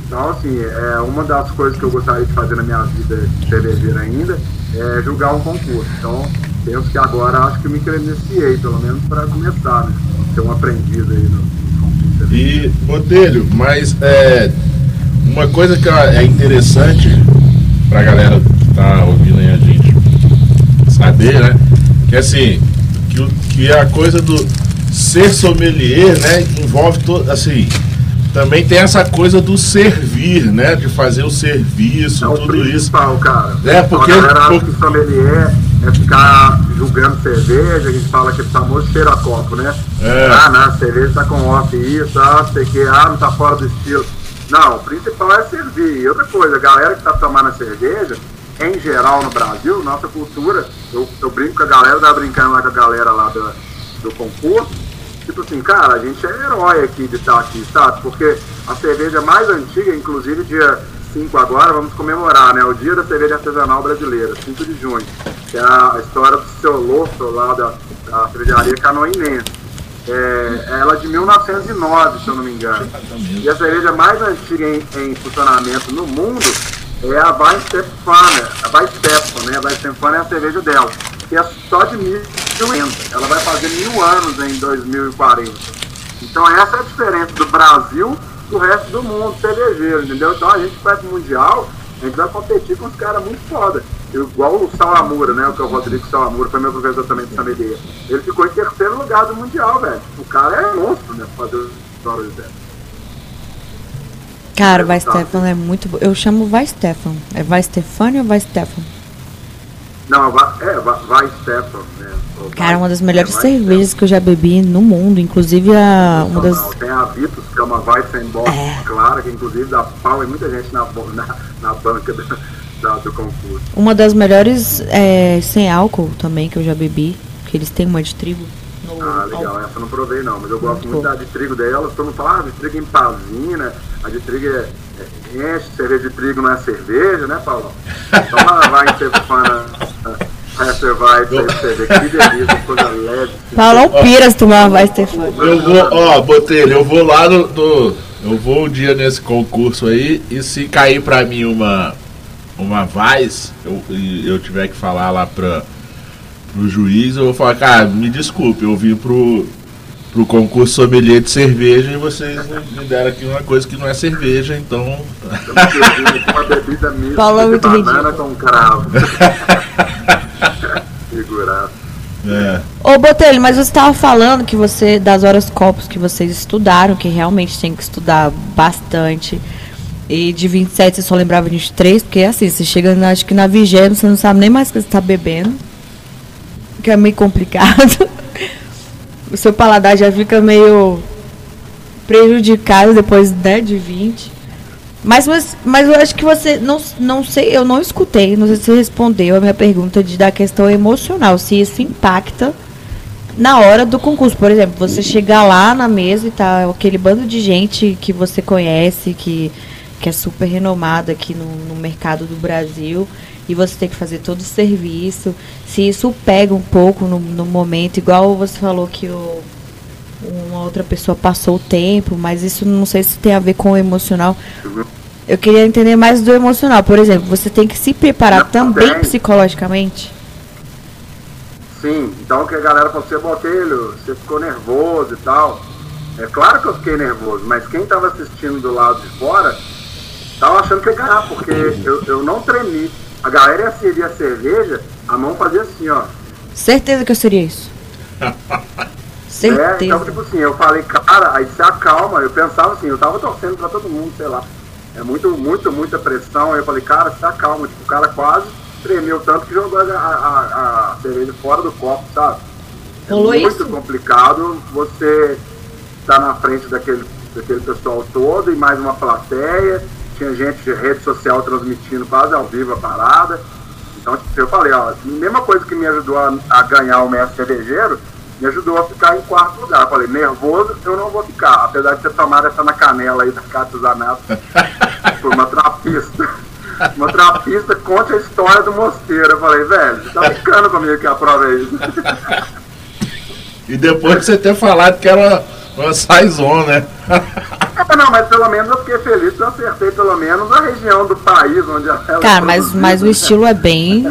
Então, assim, é uma das coisas que eu gostaria de fazer na minha vida cervejeira ainda é, julgar um concurso. Então, penso que agora acho que me credenciei, pelo menos para começar, né? Ser um aprendiz aí no, concurso. E, Botelho, mas é, uma coisa que é interessante para a galera que tá ouvindo aí a gente saber, né? Que assim, que, que a coisa do ser sommelier, né, envolve todo, assim, também tem essa coisa do servir, né? De fazer o serviço, é tudo isso. cara. É, porque. A galera acha que sommelier é ficar julgando cerveja, a gente fala que é famoso cheiro a copo, né? É. Ah, não, a cerveja tá com off isso, ah, sei que, ah, não tá fora do estilo. Não, o principal é servir. E outra coisa, a galera que tá tomando a cerveja, em geral no Brasil, nossa cultura, eu, eu brinco com a galera, tava brincando lá com a galera lá do, do concurso, tipo assim, cara, a gente é herói aqui de estar aqui, sabe? Porque a cerveja mais antiga, inclusive dia 5 agora, vamos comemorar, né? O dia da cerveja artesanal brasileira, 5 de junho. Que é a história do seu Losso lá da, da cervejaria Canoinense. É, ela é de 1909, se eu não me engano. E a cerveja mais antiga em, em funcionamento no mundo é a Weissstephaner, a Weissstephan, né? A Weissstephaner é a cerveja dela, que é só de 1050. Ela vai fazer mil anos em 2040. Então essa é a diferença do Brasil do resto do mundo cervejeiro, entendeu? Então a gente vai pro Mundial, a gente vai competir com os caras muito foda. igual o Salamura, né? O que é o Rodrigo Salamura, foi meu professor também de sommelier. Ele ficou em terceiro lugar do Mundial, velho. O cara é monstro, né? Fazer histórias dessas. Cara, o Vai Stefan é muito bom. Eu chamo Vai Stefan. É Vai Stefani ou Vai Stefan? Não, é, Vai Stefan, né? Cara, uma das melhores é cervejas que eu já bebi no mundo, inclusive a. Uma das... Tem a Vitus, que é uma Weizenbock é. clara, que inclusive dá pau em muita gente na, na, na banca do, da, do concurso. Uma das melhores é, sem álcool também que eu já bebi, que eles têm uma de trigo. No... Ah, legal, essa eu não provei não, mas eu gosto muito, muito da de trigo dela. Todo mundo fala, ah, de trigo em pazina, a de trigo é, é, enche, cerveja de trigo não é cerveja, né, Paulo? Então ela vai em Stefana. Essa vai, que delícia, coisa leve. Paulão Piras tomar vai, Stefano. Eu vou, ó, Botelho, eu vou lá no, no, Eu vou um dia nesse concurso aí e se cair pra mim uma. Uma Vaz, eu, eu tiver que falar lá pra, pro juiz, eu vou falar, cara, me desculpe, eu vim pro, pro concurso sommelier de cerveja e vocês me deram aqui uma coisa que não é cerveja, então. Uma bebida mista banana ridículo. com cravo. Figurado. É. Ô Botelho, mas você estava falando que você, das horas copos que vocês estudaram, que realmente tem que estudar bastante. E de 27 você só lembrava de 23, porque assim, você chega na, acho que na vigésima, você não sabe nem mais o que você está bebendo. Que é meio complicado. o seu paladar já fica meio prejudicado depois né, de 20. Mas, mas, eu acho que você não, não sei, eu não escutei, não sei se você respondeu a minha pergunta de, da questão emocional, se isso impacta na hora do concurso. Por exemplo, você chegar lá na mesa e tá aquele bando de gente que você conhece, que, que é super renomada aqui no, no mercado do Brasil, e você tem que fazer todo o serviço. Se isso pega um pouco no, no momento, igual você falou que o, uma outra pessoa passou o tempo, mas isso não sei se tem a ver com o emocional. Eu queria entender mais do emocional. Por exemplo, você tem que se preparar não, também bem. psicologicamente? Sim, então que a galera falou, você botelho, você ficou nervoso e tal. É claro que eu fiquei nervoso, mas quem estava assistindo do lado de fora estava achando que ia ganhar, porque eu, eu não tremi. A galera ia servir a cerveja, a mão fazia assim, ó. Certeza que eu seria isso. Certeza. É, então, tipo assim, eu falei, cara, aí se acalma. Eu pensava assim, eu tava torcendo pra todo mundo, sei lá. É muito, muito, muita pressão. Aí eu falei, cara, se acalma. Tipo, o cara quase tremeu tanto que jogou a, a, a cerveja fora do copo, sabe? É muito isso? complicado você estar tá na frente daquele, daquele pessoal todo e mais uma plateia. Tinha gente de rede social transmitindo quase ao vivo a parada. Então, tipo, eu falei, ó, a mesma coisa que me ajudou a, a ganhar o mestre cervejeiro, me ajudou a ficar em quarto lugar. Falei, nervoso eu não vou ficar, apesar de ter tomado essa na canela aí da Cátia Zanato por uma trapista. Uma trapista conta a história do mosteiro. Eu falei, velho, tá ficando comigo que a prova é isso. E depois de você ter falado que era uma saison, né? É, não, mas pelo menos eu fiquei feliz que eu acertei pelo menos a região do país onde ela Cara, mas, mas o estilo é bem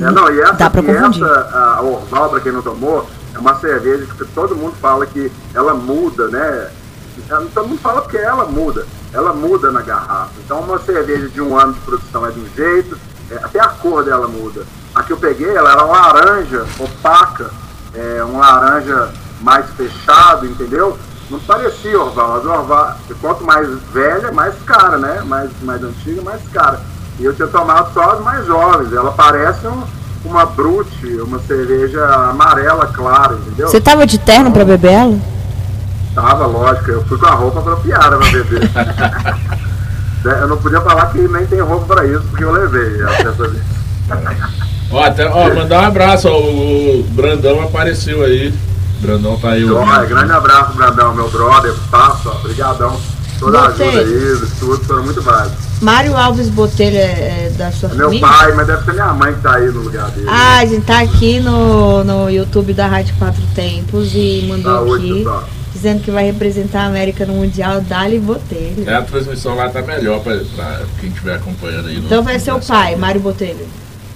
é, não, e essa, Dá pra confundir. essa a Orval, pra quem não tomou, é uma cerveja que todo mundo fala que ela muda, né? Todo mundo fala que ela muda. Ela muda na garrafa. Então uma cerveja de um ano de produção é de um jeito, é, até a cor dela muda. A que eu peguei, ela era laranja, opaca, é, um laranja mais fechado, entendeu? Não parecia Orval. As Orval, quanto mais velha, mais cara, né? Mais, mais antiga, mais cara. E eu tinha tomado só as mais jovens. Ela parece um, uma Brute, uma cerveja amarela clara, entendeu? Você tava de terno para beber ela? Tava, lógico. Eu fui com a roupa apropriada para beber. eu não podia falar que nem tem roupa para isso, porque eu levei dessa vez. ó, até, ó, mandar um abraço, ó, o Brandão apareceu aí. Brandão tá aí. Ó, grande abraço, Brandão, meu brother, passa, obrigadão. Toda a ajuda aí, tudo, foram muito válidos. Mário Alves Botelho é, é da sua é família? Meu pai, mas deve ser minha mãe que tá aí no lugar dele. Ah, a gente tá aqui no, no YouTube da Rádio Quatro Tempos e mandou Saúde, aqui dizendo que vai representar a América no Mundial Dali Botelho. É, a transmissão lá tá melhor pra quem estiver acompanhando aí. Então vai ser o pai, Mário Botelho.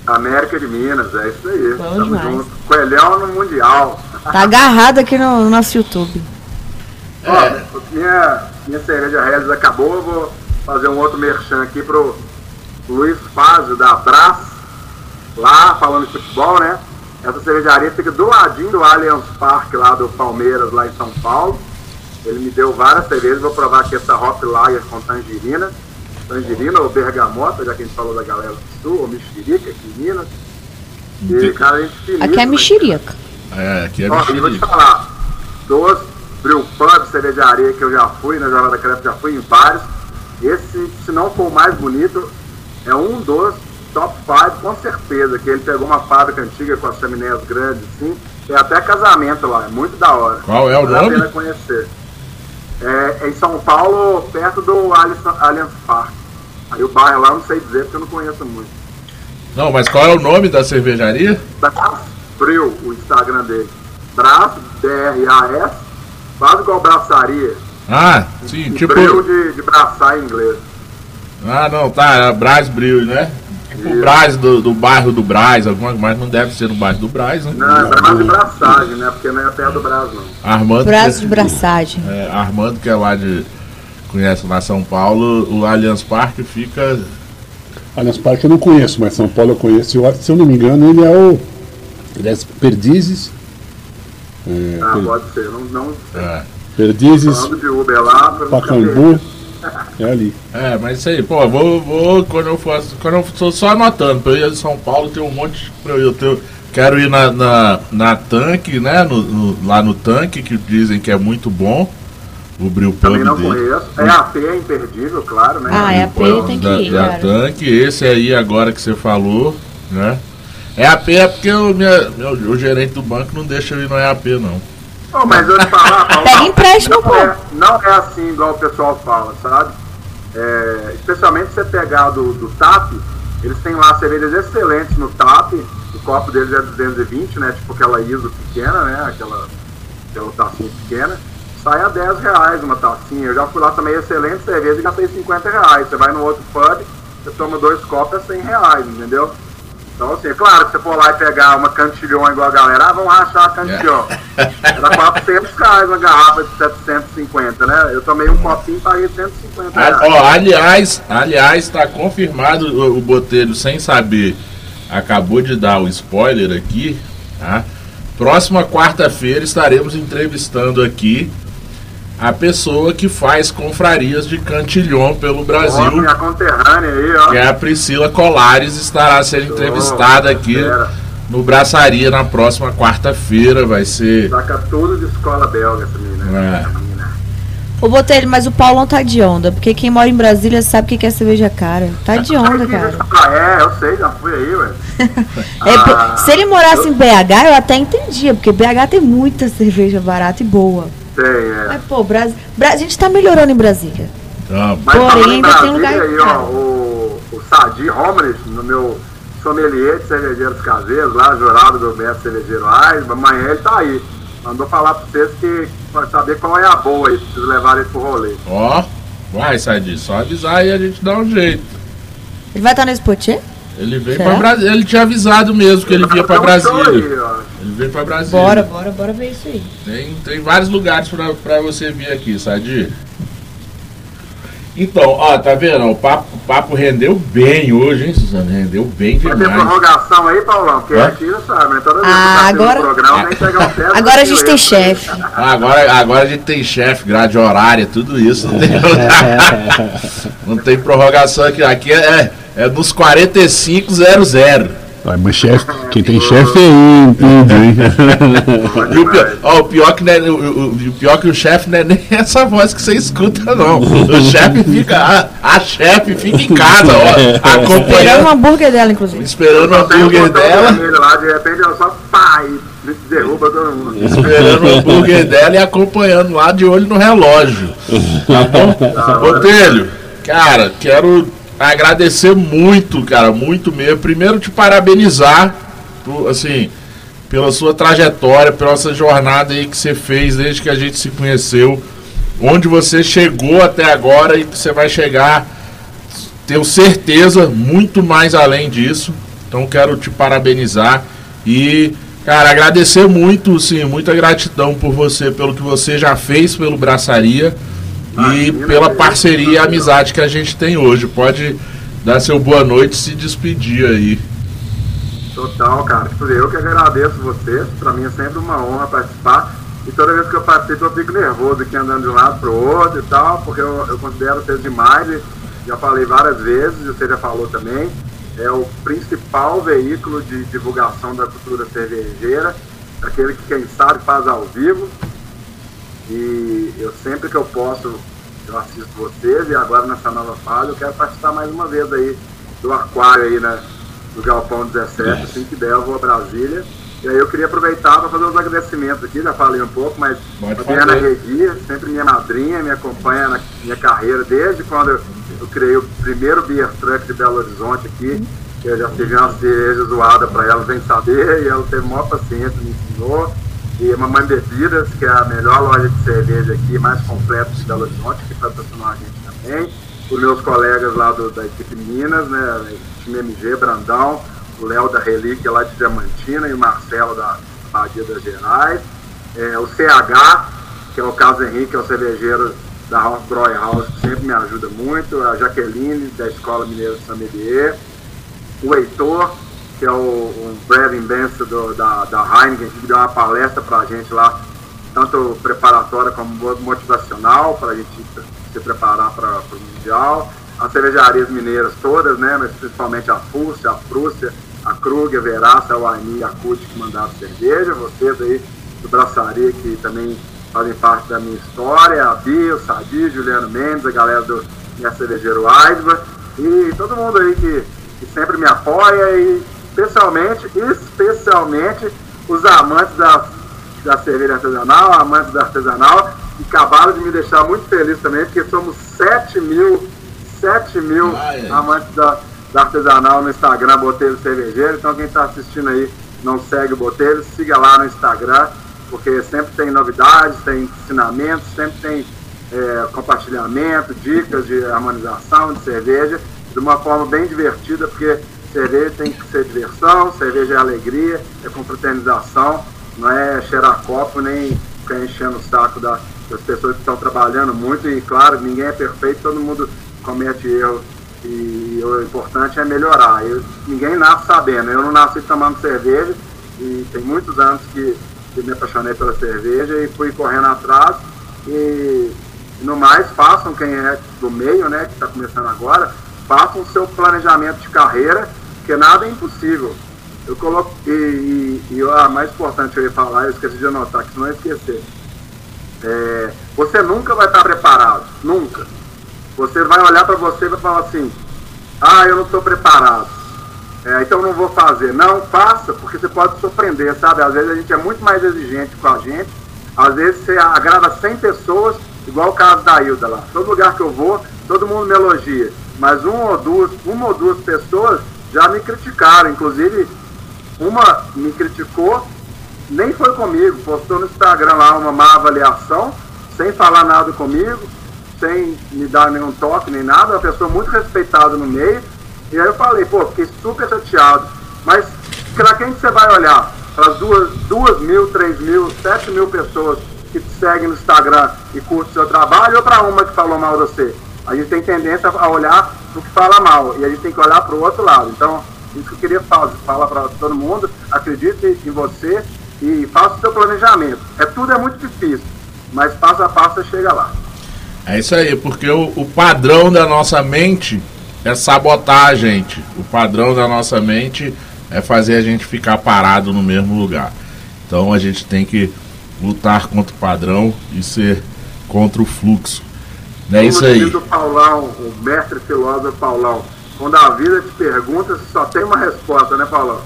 América de Minas, é isso aí. Bom Tamo demais. junto. Coelhão no Mundial. Tá agarrado aqui no, no nosso YouTube. É. Ó, minha, minha cerveja Regis acabou, eu vou fazer um outro merchan aqui pro, Luiz Fázio da Brás, lá falando de futebol, né? Essa cervejaria fica do ladinho do Allianz Parque lá do Palmeiras, lá em São Paulo. Ele me deu várias cervejas, vou provar aqui essa Hop Lager com tangerina. Tangerina ou bergamota, já que a gente falou da galera do sul, ou mexerica aqui em Minas. E, cara, a gente aqui é mexerica. É, aqui é mexerica. E vou te falar, duas Brew Pub, cervejaria que eu já fui, na Jornada Crepe já fui em vários. Esse, se não for o mais bonito, é um dos top 5 com certeza, que ele pegou uma fábrica antiga com as chaminés grandes, assim, tem até casamento lá, é muito da hora. Qual é o vale nome? a pena conhecer. É, em São Paulo, perto do Allianz Park. Aí o bairro lá eu não sei dizer porque eu não conheço muito. Não, mas qual é o nome da cervejaria? Brás Bril, o Instagram dele. Brás, B-R-A-S, quase igual braçaria. Ah, sim, e tipo. Bril de, de braçar em inglês. Ah, não, tá, é Brás Bril, né? Tipo o Braz do, do bairro do Braz, alguma mas não deve ser no bairro do Braz, né? Não, é Braz de Braçagem, né? Porque não é terra do Braz, não. Armando. Braz de Braçagem. É, Armando, que é lá de. Conhece lá São Paulo, o Allianz Parque fica. Allianz Parque eu não conheço, mas São Paulo eu conheço. Eu, se eu não me engano, ele é o. Ele é Perdizes. É, ah, per... pode ser, não. não é. Perdizes. Falando de Uber lá, Pacaembu. É ali. É, mas isso aí, pô, vou, vou quando eu for. Quando eu tô só anotando, pra eu ir de São Paulo tem um monte pra eu ter. Quero ir na, na, na tanque, né? No, no, lá no tanque, que dizem que é muito bom. O Bril Pub Também não dele. conheço. É AP, é imperdível, claro, né? Ah, é AP, tem que ir. É a tanque, esse aí agora que você falou, né? É AP é porque o, minha, meu, o gerente do banco não deixa eu ir no EAP, não. Não, mas eu te falar, Paulo, Pega empréstimo, não. É, não é assim igual o pessoal fala, sabe? É, especialmente se você pegar do, do TAP, eles têm lá cervejas excelentes no TAP, o copo deles é 220, né? Tipo aquela ISO pequena, né? Aquela, aquela tacinha pequena. Sai a 10 reais uma tacinha. Eu já fui lá também excelente cerveja e gastei 50 reais. Você vai no outro pub, você toma dois copos, é 100 reais, entendeu? Então, assim, é claro que você for lá e pegar uma cantilhão igual a galera, ah, vamos rachar a cantilhão. Era 400 reais uma garrafa de 750, né? Eu tomei um copinho e paguei 150 reais. ó, aliás, aliás, está confirmado o, o Botelho sem saber. Acabou de dar o spoiler aqui, tá? Próxima quarta-feira estaremos entrevistando aqui a pessoa que faz confrarias de cantilhão pelo Brasil. Oh, minha conterrânea aí, ó. Que é a Priscila Colares, estará sendo entrevistada aqui no Braçaria na próxima quarta-feira. Vai ser. Saca tudo de escola belga também, né? É. Ô Botelho, mas o Paulão tá de onda, porque quem mora em Brasília sabe o que é cerveja cara. Tá de onda, cara. Ah, é, eu sei, já fui aí, ué. é, ah, se ele morasse eu... em BH, eu até entendia, porque BH tem muita cerveja barata e boa. Tem, é. Mas, pô, Bras... a gente tá melhorando em Brasília. Tá. Mas Porém, ainda tem lugar aí, ó, o, o Sadi Homeless, no meu sommelier de cervejeiros caseiros, lá, jurado do mestre cervejeiro Ais, amanhã ele tá aí. Mandou falar pra vocês que pode saber qual é a boa aí, preciso levar ele pro rolê. Ó, vai, Sadi, só avisar aí a gente dá um jeito. Ele vai estar no Spotify? Ele veio Será? pra Brasília. Ele tinha avisado mesmo que ele vinha pra Brasília. Ele veio pra Brasília. Bora, bora, bora ver isso aí. Tem, tem vários lugares pra, pra você vir aqui, Sadi. Então, ó, tá vendo? O papo, o papo rendeu bem hoje, hein, Suzana? Rendeu bem demais. Vai ter prorrogação aí, Paulão? Porque é? aqui já sabe, né? Toda vez ah, que agora... programa, nem pegar o teto. Agora a gente tem chefe. Ah, agora, agora a gente tem chefe, grade horária, tudo isso. Não tem, não tem prorrogação aqui. Aqui é, é dos 4500. Vai, mas chefe, quem tem chefe é índio, hein? e o pior, ó, o pior que, né, o, o, o pior que o chefe não é nem essa voz que você escuta, não. O chefe fica, a, a chefe fica em casa, ó, acompanhando. Esperando o hambúrguer dela, inclusive. Esperando o hambúrguer dela. Lá, de repente ela só pá, e derruba todo mundo. Esperando o hambúrguer dela e acompanhando lá de olho no relógio. Tá bom? Tá, Botelho, cara, quero agradecer muito, cara, muito mesmo. Primeiro te parabenizar, por, assim, pela sua trajetória, pela sua jornada aí que você fez desde que a gente se conheceu, onde você chegou até agora e que você vai chegar, tenho certeza, muito mais além disso. Então quero te parabenizar e, cara, agradecer muito, sim, muita gratidão por você, pelo que você já fez pelo Braçaria e pela parceria e amizade que a gente tem hoje. Pode dar seu boa noite e se despedir aí. Total, cara. Eu que agradeço vocês. Pra mim é sempre uma honra participar. E toda vez que eu participo eu fico nervoso aqui andando de um lado pro outro e tal, porque eu, eu considero vocês demais. Já falei várias vezes, e você já falou também. É o principal veículo de divulgação da cultura cervejeira. Aquele que quem sabe faz ao vivo. E eu sempre que eu posso, eu assisto vocês. E agora nessa nova fase eu quero participar mais uma vez aí do aquário aí, né? Do Galpão 17, assim que der eu vou a Brasília e aí eu queria aproveitar para fazer os agradecimentos aqui, já falei um pouco, mas a Diana Regi, sempre minha madrinha, me acompanha na minha carreira desde quando eu, eu criei o primeiro Beer Truck de Belo Horizonte aqui, que eu já tive uma cerveja zoada para ela sem saber, e ela teve maior paciência, me ensinou. E a Mamãe Bebidas, que é a melhor loja de cerveja aqui, mais completa de Belo Horizonte, que patrocinou a gente também. Os meus colegas lá do, da equipe Minas, né, time MG, Brandão, o Léo da Relíquia lá de Diamantina e o Marcelo da Badia das Gerais. É, o CH, que é o Carlos Henrique, que é o cervejeiro da House Broy House, que sempre me ajuda muito. A Jaqueline, da Escola Mineira de Samedier. O Heitor, que é o, o Brevin Benson do, da, da Heineken, que deu uma palestra para a gente lá, tanto preparatória como motivacional, para a gente se preparar para o Mundial. As cervejarias mineiras todas, né, mas principalmente a Fúrcia, a Prússia, a Krug, a Veraça, a Waini e a CUT que mandaram cerveja, vocês aí do Braçaria que também fazem parte da minha história, a Bia, o Sadi, Juliano Mendes, a galera do Minha Cervejeiro Aisba e todo mundo aí que, que sempre me apoia e especialmente, especialmente os amantes da, da cerveja artesanal, amantes da artesanal, que acabaram de me deixar muito feliz também, porque somos 7 mil, 7 mil ai, ai. amantes da da Artesanal no Instagram, Botelho Cervejeiro. Então quem está assistindo aí não segue o Botelho, siga lá no Instagram, porque sempre tem novidades, tem ensinamentos, sempre tem é, compartilhamento, dicas de harmonização de cerveja, de uma forma bem divertida, porque cerveja tem que ser diversão, cerveja é alegria, é confraternização, não é cheirar copo nem ficar enchendo o saco da, das pessoas que estão trabalhando muito e claro, ninguém é perfeito, todo mundo comete erros e o importante é melhorar. Eu, ninguém nasce sabendo. Eu não nasci tomando cerveja e tem muitos anos que, que me apaixonei pela cerveja e fui correndo atrás. E, no mais, façam quem é do meio, né, que está começando agora, façam o seu planejamento de carreira, porque nada é impossível. Eu coloco, e, e, e a mais importante eu ia falar, eu esqueci de anotar, que não esquecer. É, você nunca vai estar preparado, nunca você vai olhar para você e vai falar assim: ah, eu não estou preparado, é, então não vou fazer. Não, faça, porque você pode surpreender, sabe? Às vezes a gente é muito mais exigente com a gente, às vezes você agrada 100 pessoas, igual o caso da Hilda lá. Todo lugar que eu vou, todo mundo me elogia, mas um ou duas, uma ou duas pessoas já me criticaram, inclusive uma me criticou, nem foi comigo, postou no Instagram lá uma má avaliação, sem falar nada comigo sem me dar nenhum toque nem nada, uma pessoa muito respeitada no meio. E aí eu falei, pô, fiquei super chateado. Mas para quem você vai olhar? Para as duas, duas mil, três mil, sete mil pessoas que te seguem no Instagram e curtem o seu trabalho ou para uma que falou mal de você? A gente tem tendência a olhar para o que fala mal e a gente tem que olhar para o outro lado. Então, isso que eu queria falar, falar para todo mundo, acredite em você e faça o seu planejamento. É, tudo é muito difícil, mas passo a passo chega lá. É isso aí, porque o, o padrão da nossa mente é sabotar a gente. O padrão da nossa mente é fazer a gente ficar parado no mesmo lugar. Então a gente tem que lutar contra o padrão e ser contra o fluxo. É isso aí. O Paulão, o mestre filósofo Paulão, quando a vida te pergunta, só tem uma resposta, né, Paulão?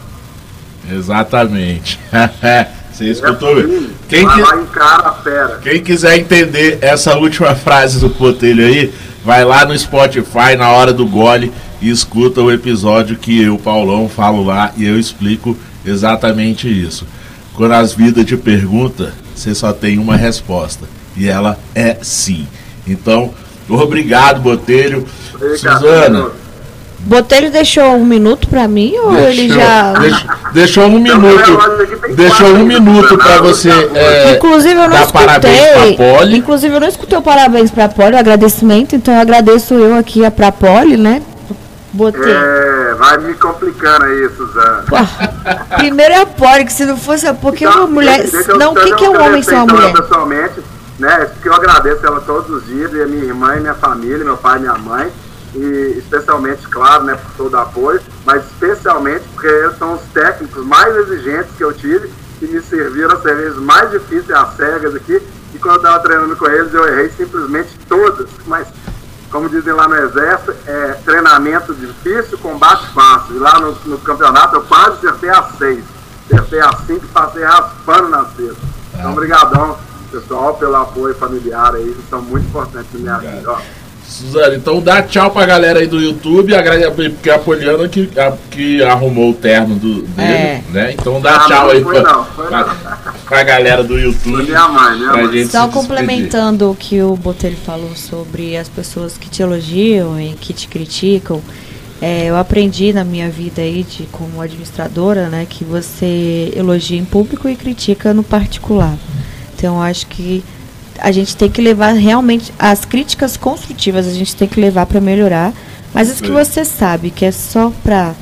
Exatamente. Você escutou? É quem, que... a fera. Quem quiser entender essa última frase do Potelho aí, vai lá no Spotify na hora do gole e escuta o episódio que eu, Paulão, falo lá e eu explico exatamente isso. Quando as vidas te perguntam, você só tem uma resposta. E ela é sim. Então, obrigado, Botelho. Obrigado, Suzana. Botelho deixou um minuto para mim ou deixou, ele já. Deixou, deixou um minuto. Deixou um minuto para você. É, inclusive eu não escutei. Inclusive eu não escutei o parabéns para a Poli, o agradecimento, então eu agradeço eu aqui a pra Poli, né? Botei. É, vai me complicando aí, Suzana. primeiro é a Pori, que se não fosse a porque então, uma mulher. Não, o que, que é um homem sem uma mulher? Pessoalmente, né? Que eu agradeço ela todos os dias, e a minha irmã e minha família, meu pai e minha mãe. E especialmente, claro, né, por todo o apoio, mas especialmente porque eles são os técnicos mais exigentes que eu tive, que me serviram as cervejas mais difíceis, as cegas aqui, e quando eu estava treinando com eles, eu errei simplesmente todas, mas como dizem lá no Exército, é treinamento difícil, combate fácil. E lá no, no campeonato eu quase acertei a seis. Acertei a cinco e passei raspando na sexta. Então, obrigadão, pessoal, pelo apoio familiar aí, que são muito importantes na minha vida. Ó. Suzane, então dá tchau pra galera aí do YouTube, porque a Poliana que, a, que arrumou o terno do, dele, é. né? Então dá ah, tchau aí pra, não, pra, pra, galera do YouTube. Minha mãe, minha mãe. Só complementando o que o Botelho falou sobre as pessoas que te elogiam e que te criticam. É, eu aprendi na minha vida aí de, como administradora, né, que você elogia em público e critica no particular. Então, acho que a gente tem que levar realmente as críticas construtivas, a gente tem que levar para melhorar. Mas as que você sabe que é só para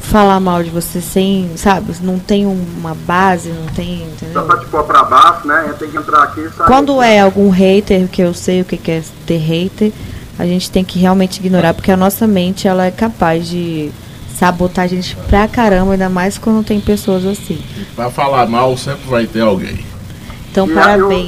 falar mal de você sem, sabe, não tem uma base, não tem, entendeu? Só pra te pôr pra baixo, né? Tem que entrar aqui sabe? Quando é algum hater, que eu sei o que é ter hater, a gente tem que realmente ignorar, porque a nossa mente ela é capaz de sabotar a gente pra caramba, ainda mais quando tem pessoas assim. Pra falar mal sempre vai ter alguém. Então, e parabéns.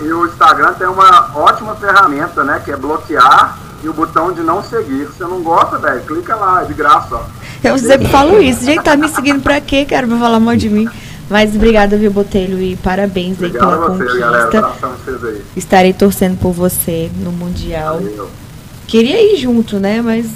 E o, o, Instagram tem uma ótima ferramenta, né? Que é bloquear e o botão de não seguir. Se você não gosta, velho, clica lá, é de graça, ó. Eu sempre falo isso. Gente, tá me seguindo pra quê, cara? Pra falar mal de mim. Mas obrigada, viu, Botelho, e parabéns aí pela você, conquista. Galera, Estarei torcendo por você no Mundial. Valeu. Queria ir junto, né? Mas.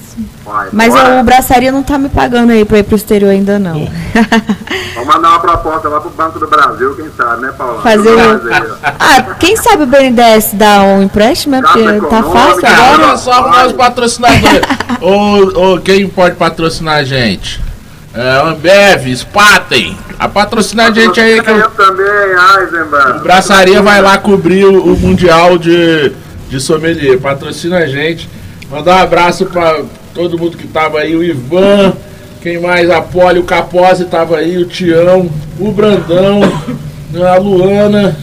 Vai, mas o braçaria não tá me pagando aí pra ir pro exterior ainda não. Vamos mandar uma proposta lá pro Banco do Brasil, quem sabe, né, Paulo? Fazer o... Ah, quem sabe o BNDES dá um empréstimo, é porque tá fácil agora. Olha só arrumar os patrocinadores. ou, ou quem pode patrocinar a gente? É, Ambev, Spaten. A patrocinar a gente aí. Que eu também, Eisenberg. O Braçaria vai lá cobrir o, o Mundial de, de Sommelier. Patrocina a gente. Mandar um abraço para todo mundo que tava aí, o Ivan, quem mais? A Poli, o Capose tava aí, o Tião, o Brandão, a Luana,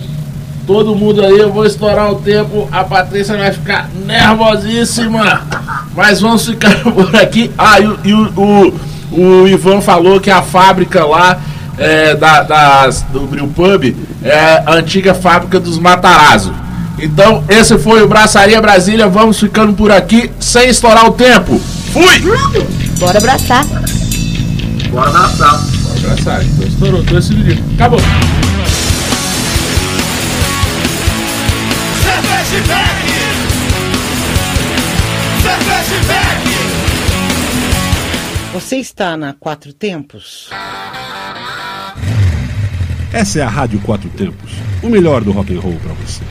todo mundo aí, eu vou estourar o tempo, a Patrícia vai ficar nervosíssima, mas vamos ficar por aqui. Ah, e, e o, o, o, Ivan falou que a fábrica lá é, da, das, do Bril Pub é a antiga fábrica dos Matarazzo. Então, esse foi o Braçaria Brasília. Vamos ficando por aqui sem estourar o tempo. Fui! Bora abraçar. Bora abraçar. Bora abraçar. Então estourou todo esse vídeo. Acabou. Você está na Quatro Tempos? Essa é a Rádio Quatro Tempos, o melhor do rock and roll para você.